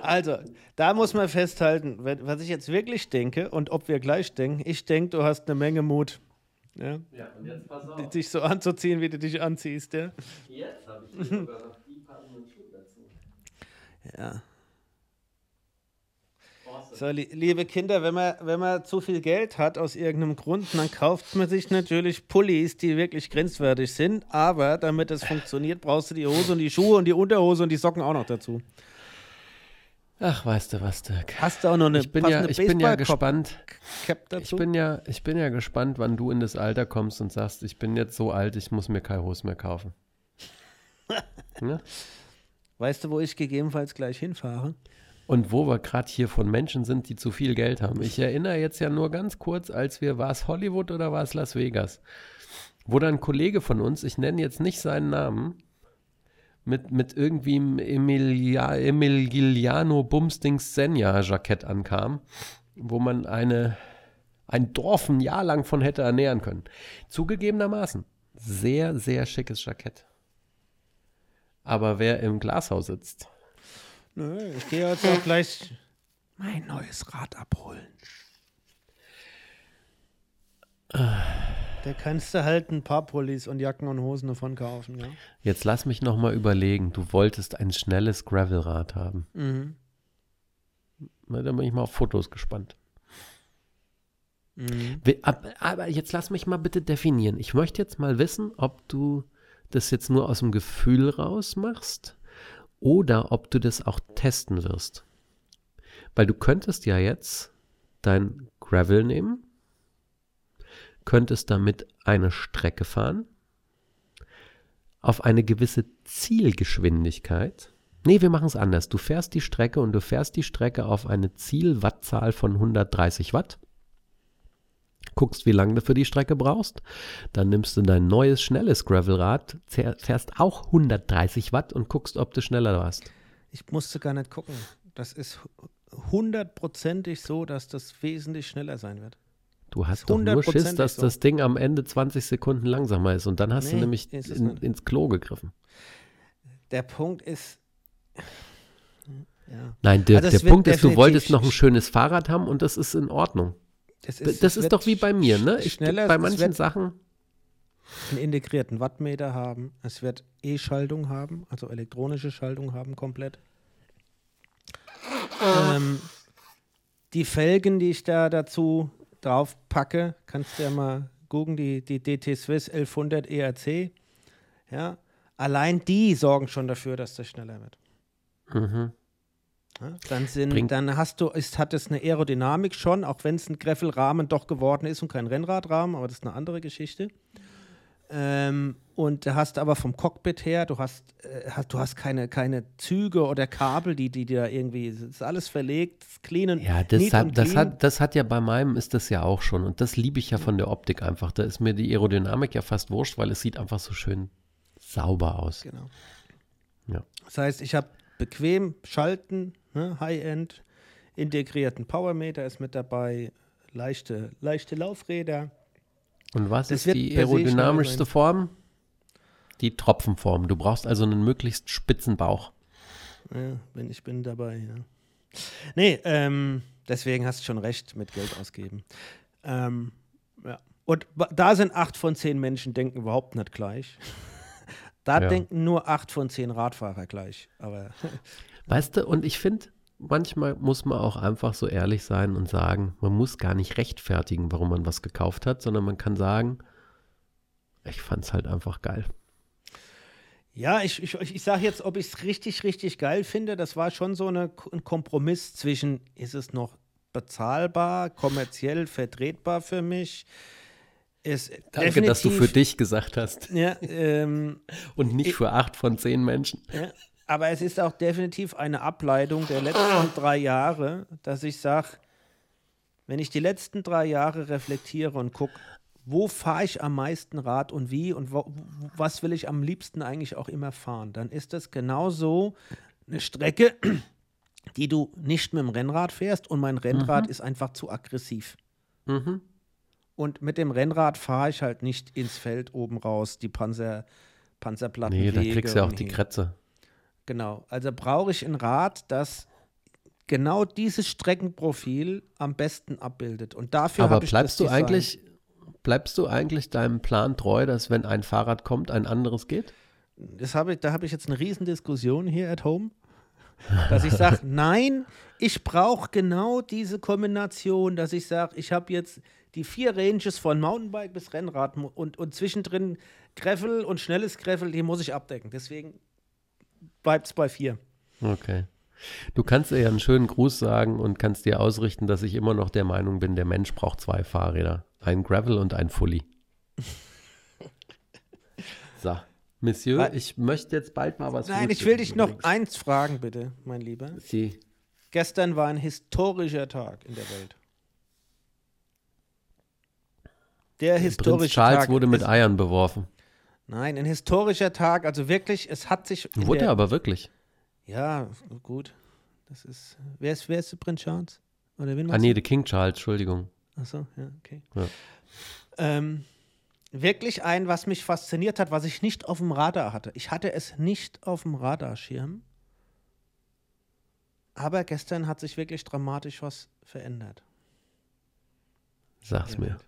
Also, da muss man festhalten, was ich jetzt wirklich denke und ob wir gleich denken. Ich denke, du hast eine Menge Mut, ja, Ja, und jetzt pass auf. dich so anzuziehen, wie du dich anziehst. Ja. Jetzt habe ich sogar noch die passenden Schuhe dazu. ja. So, li liebe Kinder, wenn man, wenn man zu viel Geld hat aus irgendeinem Grund, dann kauft man sich natürlich Pullis, die wirklich grenzwertig sind. Aber damit es funktioniert, brauchst du die Hose und die Schuhe und die Unterhose und die Socken auch noch dazu. Ach, weißt du was, Dirk? Hast du auch noch eine Ich bin ja, passende ich bin ja Baseballcap- gespannt. Cap Ich dazu? bin ja, ich bin ja gespannt, wann du in das Alter kommst und sagst, ich bin jetzt so alt, ich muss mir keine Hose mehr kaufen. ne? weißt du, wo ich gegebenenfalls gleich hinfahre? Und wo wir gerade hier von Menschen sind, die zu viel Geld haben. Ich erinnere jetzt ja nur ganz kurz, als wir, war es Hollywood oder war es Las Vegas? Wo dann ein Kollege von uns, ich nenne jetzt nicht seinen Namen, mit, mit irgendwie Emiliano Bumsdings Senja Jackett ankam, wo man eine, ein Dorf ein Jahr lang von hätte ernähren können. Zugegebenermaßen, sehr, sehr schickes Jackett. Aber wer im Glashaus sitzt, Nö, ich gehe jetzt auch gleich mein neues Rad abholen. Da kannst du halt ein paar Pullis und Jacken und Hosen davon kaufen, ja. Jetzt lass mich noch mal überlegen. Du wolltest ein schnelles Gravelrad haben. Mhm. Na, da bin ich mal auf Fotos gespannt. Mhm. Aber jetzt lass mich mal bitte definieren. Ich möchte jetzt mal wissen, ob du das jetzt nur aus dem Gefühl raus machst oder ob du das auch testen wirst. Weil du könntest ja jetzt dein Gravel nehmen, könntest damit eine Strecke fahren, auf eine gewisse Zielgeschwindigkeit. Nee, wir machen es anders. Du fährst die Strecke und du fährst die Strecke auf eine Zielwattzahl von 130 Watt. Guckst, wie lange du für die Strecke brauchst. Dann nimmst du dein neues, schnelles Gravelrad, fähr- fährst auch 130 Watt und guckst, ob du schneller warst. Ich musste gar nicht gucken. Das ist hundertprozentig so, dass das wesentlich schneller sein wird. Du hast doch nur Schiss, dass so. das Ding am Ende 20 Sekunden langsamer ist und dann hast du Nee, nämlich ist es in, ins Klo gegriffen. Der Punkt ist. Ja. Nein, Dirk, Also der Punkt ist, du wolltest noch ein sch- schönes Fahrrad haben und das ist in Ordnung. Das das es ist doch wie bei mir, ne? Ich, schneller, bei manchen Sachen. einen integrierten Wattmeter haben. Es wird E-Schaltung haben, also elektronische Schaltung haben komplett. Ähm, die Felgen, die ich da dazu drauf packe, kannst du ja mal gucken, die, die DT Swiss 1100 ERC. Ja, allein die sorgen schon dafür, dass das schneller wird. Mhm. Ja, dann, sind, Bringt- dann hast du, ist, hat es eine Aerodynamik schon, auch wenn es ein Greffelrahmen doch geworden ist und kein Rennradrahmen, aber das ist eine andere Geschichte. Ähm, und du hast aber vom Cockpit her, du hast, äh, hast, du hast keine, keine Züge oder Kabel, die, die dir irgendwie, es ist alles verlegt, es ist clean und Ja, das hat, das, hat, das hat ja bei meinem ist das ja auch schon. Und das liebe ich ja von der Optik einfach. Da ist mir die Aerodynamik ja fast wurscht, weil es sieht einfach so schön sauber aus. Genau. Ja. Das heißt, ich habe bequem Schalten, ne, High-End, integrierten Powermeter ist mit dabei, leichte, leichte Laufräder. Und was Das ist die aerodynamischste. Form? Die Tropfenform. Du brauchst also einen möglichst spitzen Bauch. Ja, bin, ich bin dabei, ja. Nee, ähm, deswegen hast du schon recht mit Geld ausgeben. Ähm, ja. Und da sind acht von zehn Menschen denken überhaupt nicht gleich. Da Ja. denken nur acht von zehn Radfahrer gleich. Aber Weißt du, und ich finde, manchmal muss man auch einfach so ehrlich sein und sagen, man muss gar nicht rechtfertigen, warum man was gekauft hat, sondern man kann sagen, ich fand es halt einfach geil. ja, ich, ich, ich sage jetzt, ob ich es richtig, richtig geil finde. Das war schon so eine, ein Kompromiss zwischen, ist es noch bezahlbar, kommerziell vertretbar für mich? Ist Danke, dass du für dich gesagt hast Ja, ähm, und nicht Ich- für acht von zehn Menschen. Ja, aber es ist auch definitiv eine Ableitung der letzten drei Jahre, dass ich sage, wenn ich die letzten drei Jahre reflektiere und gucke, wo fahre ich am meisten Rad und wie und wo, was will ich am liebsten eigentlich auch immer fahren, dann ist das genauso eine Strecke, die du nicht mit dem Rennrad fährst und mein Rennrad ist einfach zu aggressiv. Mhm. Und mit dem Rennrad fahre ich halt nicht ins Feld oben raus, die Panzer, Panzerplatten. Nee, da kriegst du ja auch die hier. Genau. Also brauche ich ein Rad, das genau dieses Streckenprofil am besten abbildet. Und dafür Aber bleibst du Design. eigentlich, bleibst du eigentlich deinem Plan treu, dass wenn ein Fahrrad kommt, ein anderes geht? Das habe ich, da habe ich jetzt eine Riesendiskussion hier at home, dass ich sage, nein, ich brauche genau diese Kombination, dass ich sage, ich habe jetzt die vier Ranges von Mountainbike bis Rennrad und, und zwischendrin Greffel und schnelles Greffel, die muss ich abdecken. Deswegen bleibt es bei vier. Okay. Du kannst ihr ja einen schönen Gruß sagen und kannst dir ausrichten, dass ich immer noch der Meinung bin, der Mensch braucht zwei Fahrräder. Ein Gravel und ein Fully. So, Monsieur, Wa- ich möchte jetzt bald mal was Nein, ich will dich frühstücken noch übrigens. eins fragen, bitte, mein Lieber. Sie, Gestern war ein historischer Tag in der Welt. Der Prinz historische Charles Tag. wurde mit ist, Eiern beworfen. Nein, ein historischer Tag. Also wirklich, es hat sich. Wurde der, er aber wirklich. Ja, gut. Das ist. Wer ist, wer ist der Prinz Charles? Oder wen Ah, nee, der King Charles, Entschuldigung. Achso, ja, okay. Ja. Ähm, wirklich ein, was mich fasziniert hat, was ich nicht auf dem Radar hatte. Ich hatte es nicht auf dem Radarschirm. Aber gestern hat sich wirklich dramatisch was verändert. Sag's mir,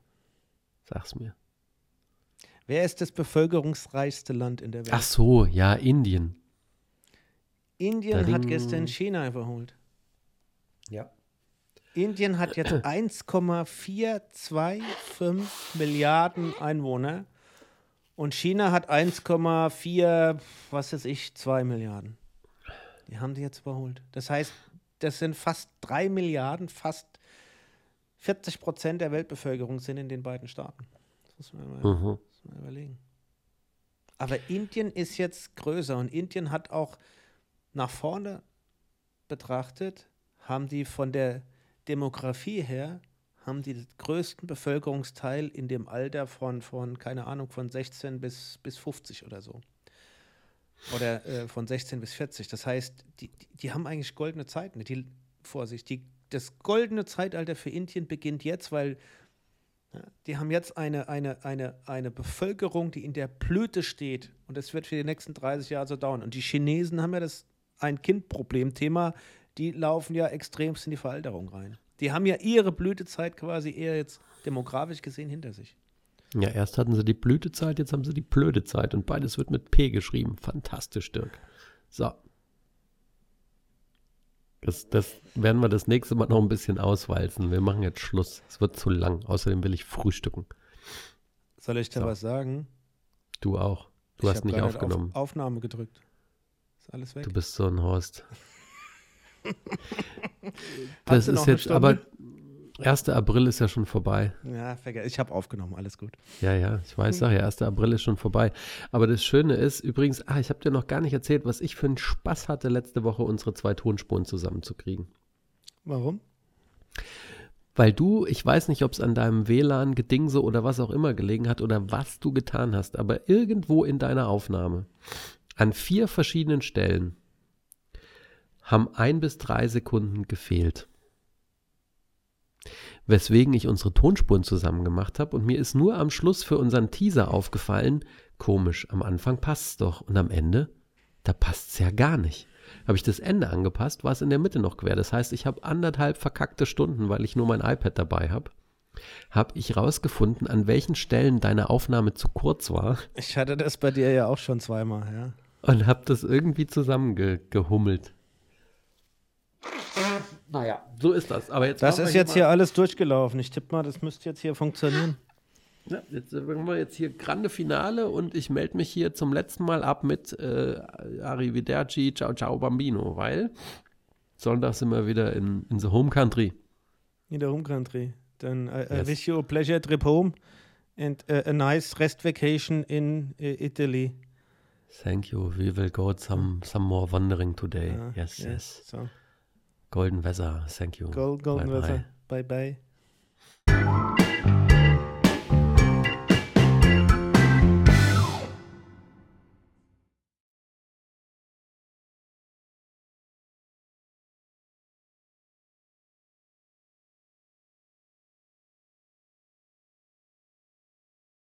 sag's mir. Wer ist das bevölkerungsreichste Land in der Welt? Ach so, ja, Indien. Indien hat gestern China überholt. Ja. Indien hat jetzt 1,425 Milliarden Einwohner und China hat 1,4, was weiß ich, 2 Milliarden. Die haben die jetzt überholt. Das heißt, das sind fast 3 Milliarden, fast 40 Prozent der Weltbevölkerung sind in den beiden Staaten. Das muss man mal, Mhm. Man überlegen. Aber Indien ist jetzt größer und Indien hat auch nach vorne betrachtet, haben die von der Demografie her, haben die den größten Bevölkerungsteil in dem Alter von, von keine Ahnung, von 16 bis, bis 50 oder so. Oder äh, von 16 bis 40. Das heißt, die, die, haben eigentlich goldene Zeiten. Die, Vorsicht, die, das goldene Zeitalter für Indien beginnt jetzt, weil die haben jetzt eine, eine, eine, eine Bevölkerung, die in der Blüte steht. Und das wird für die nächsten 30 Jahre so dauern. Und die Chinesen haben ja das Ein-Kind-Problem-Thema. Die laufen ja extremst in die Veralterung rein. Die haben ja ihre Blütezeit quasi eher jetzt demografisch gesehen hinter sich. Ja, erst hatten sie die Blütezeit, jetzt haben sie die blöde Zeit und beides wird mit P geschrieben. Fantastisch, Dirk. So. Das, das werden wir das nächste Mal noch ein bisschen auswalzen. Wir machen jetzt Schluss. Es wird zu lang. Außerdem will ich frühstücken. Soll ich dir So. was sagen? Du auch. Du Ich hast nicht aufgenommen. Auf Aufnahme gedrückt. Ist alles weg. Du bist so ein Horst. Das ist jetzt, aber 1. April ist ja schon vorbei. ja, ich habe aufgenommen, alles gut. Ja, ja, ich weiß, sag ja, 1. April ist schon vorbei. Aber das Schöne ist übrigens, ah, ich habe dir noch gar nicht erzählt, was ich für einen Spaß hatte, letzte Woche unsere zwei Tonspuren zusammenzukriegen. Warum? Weil du, ich weiß nicht, ob es an deinem WLAN-Gedingse oder was auch immer gelegen hat oder was du getan hast, aber irgendwo in deiner Aufnahme, an vier verschiedenen Stellen, haben ein bis drei Sekunden gefehlt. Weswegen ich unsere Tonspuren zusammen gemacht habe und mir ist nur am Schluss für unseren Teaser aufgefallen, komisch, am Anfang passt es doch und am Ende, da passt es ja gar nicht. Habe ich das Ende angepasst, war es in der Mitte noch quer. Das heißt, ich habe anderthalb verkackte Stunden, weil ich nur mein iPad dabei habe, habe ich rausgefunden, an welchen Stellen deine Aufnahme zu kurz war Ich hatte das bei dir ja auch schon zweimal, ja. und habe das irgendwie zusammengehummelt. Naja, so ist das. Aber jetzt Das ist jetzt hier alles durchgelaufen. Ich tippe mal, das müsste jetzt hier funktionieren. Ja, jetzt machen wir jetzt hier grande Finale und ich melde mich hier zum letzten Mal ab mit äh, Arrivederci, ciao ciao Bambino, weil Sonntag sind wir wieder in, in the home country. In der Home Country. Then I, I Yes. wish you a pleasure trip home and uh, a nice rest vacation in uh, Italy. Thank you. We will go some some more wandering today. Ah, yes, yes. So, Golden Weather. Thank you. go, golden Bye, bye. weather. Bye bye.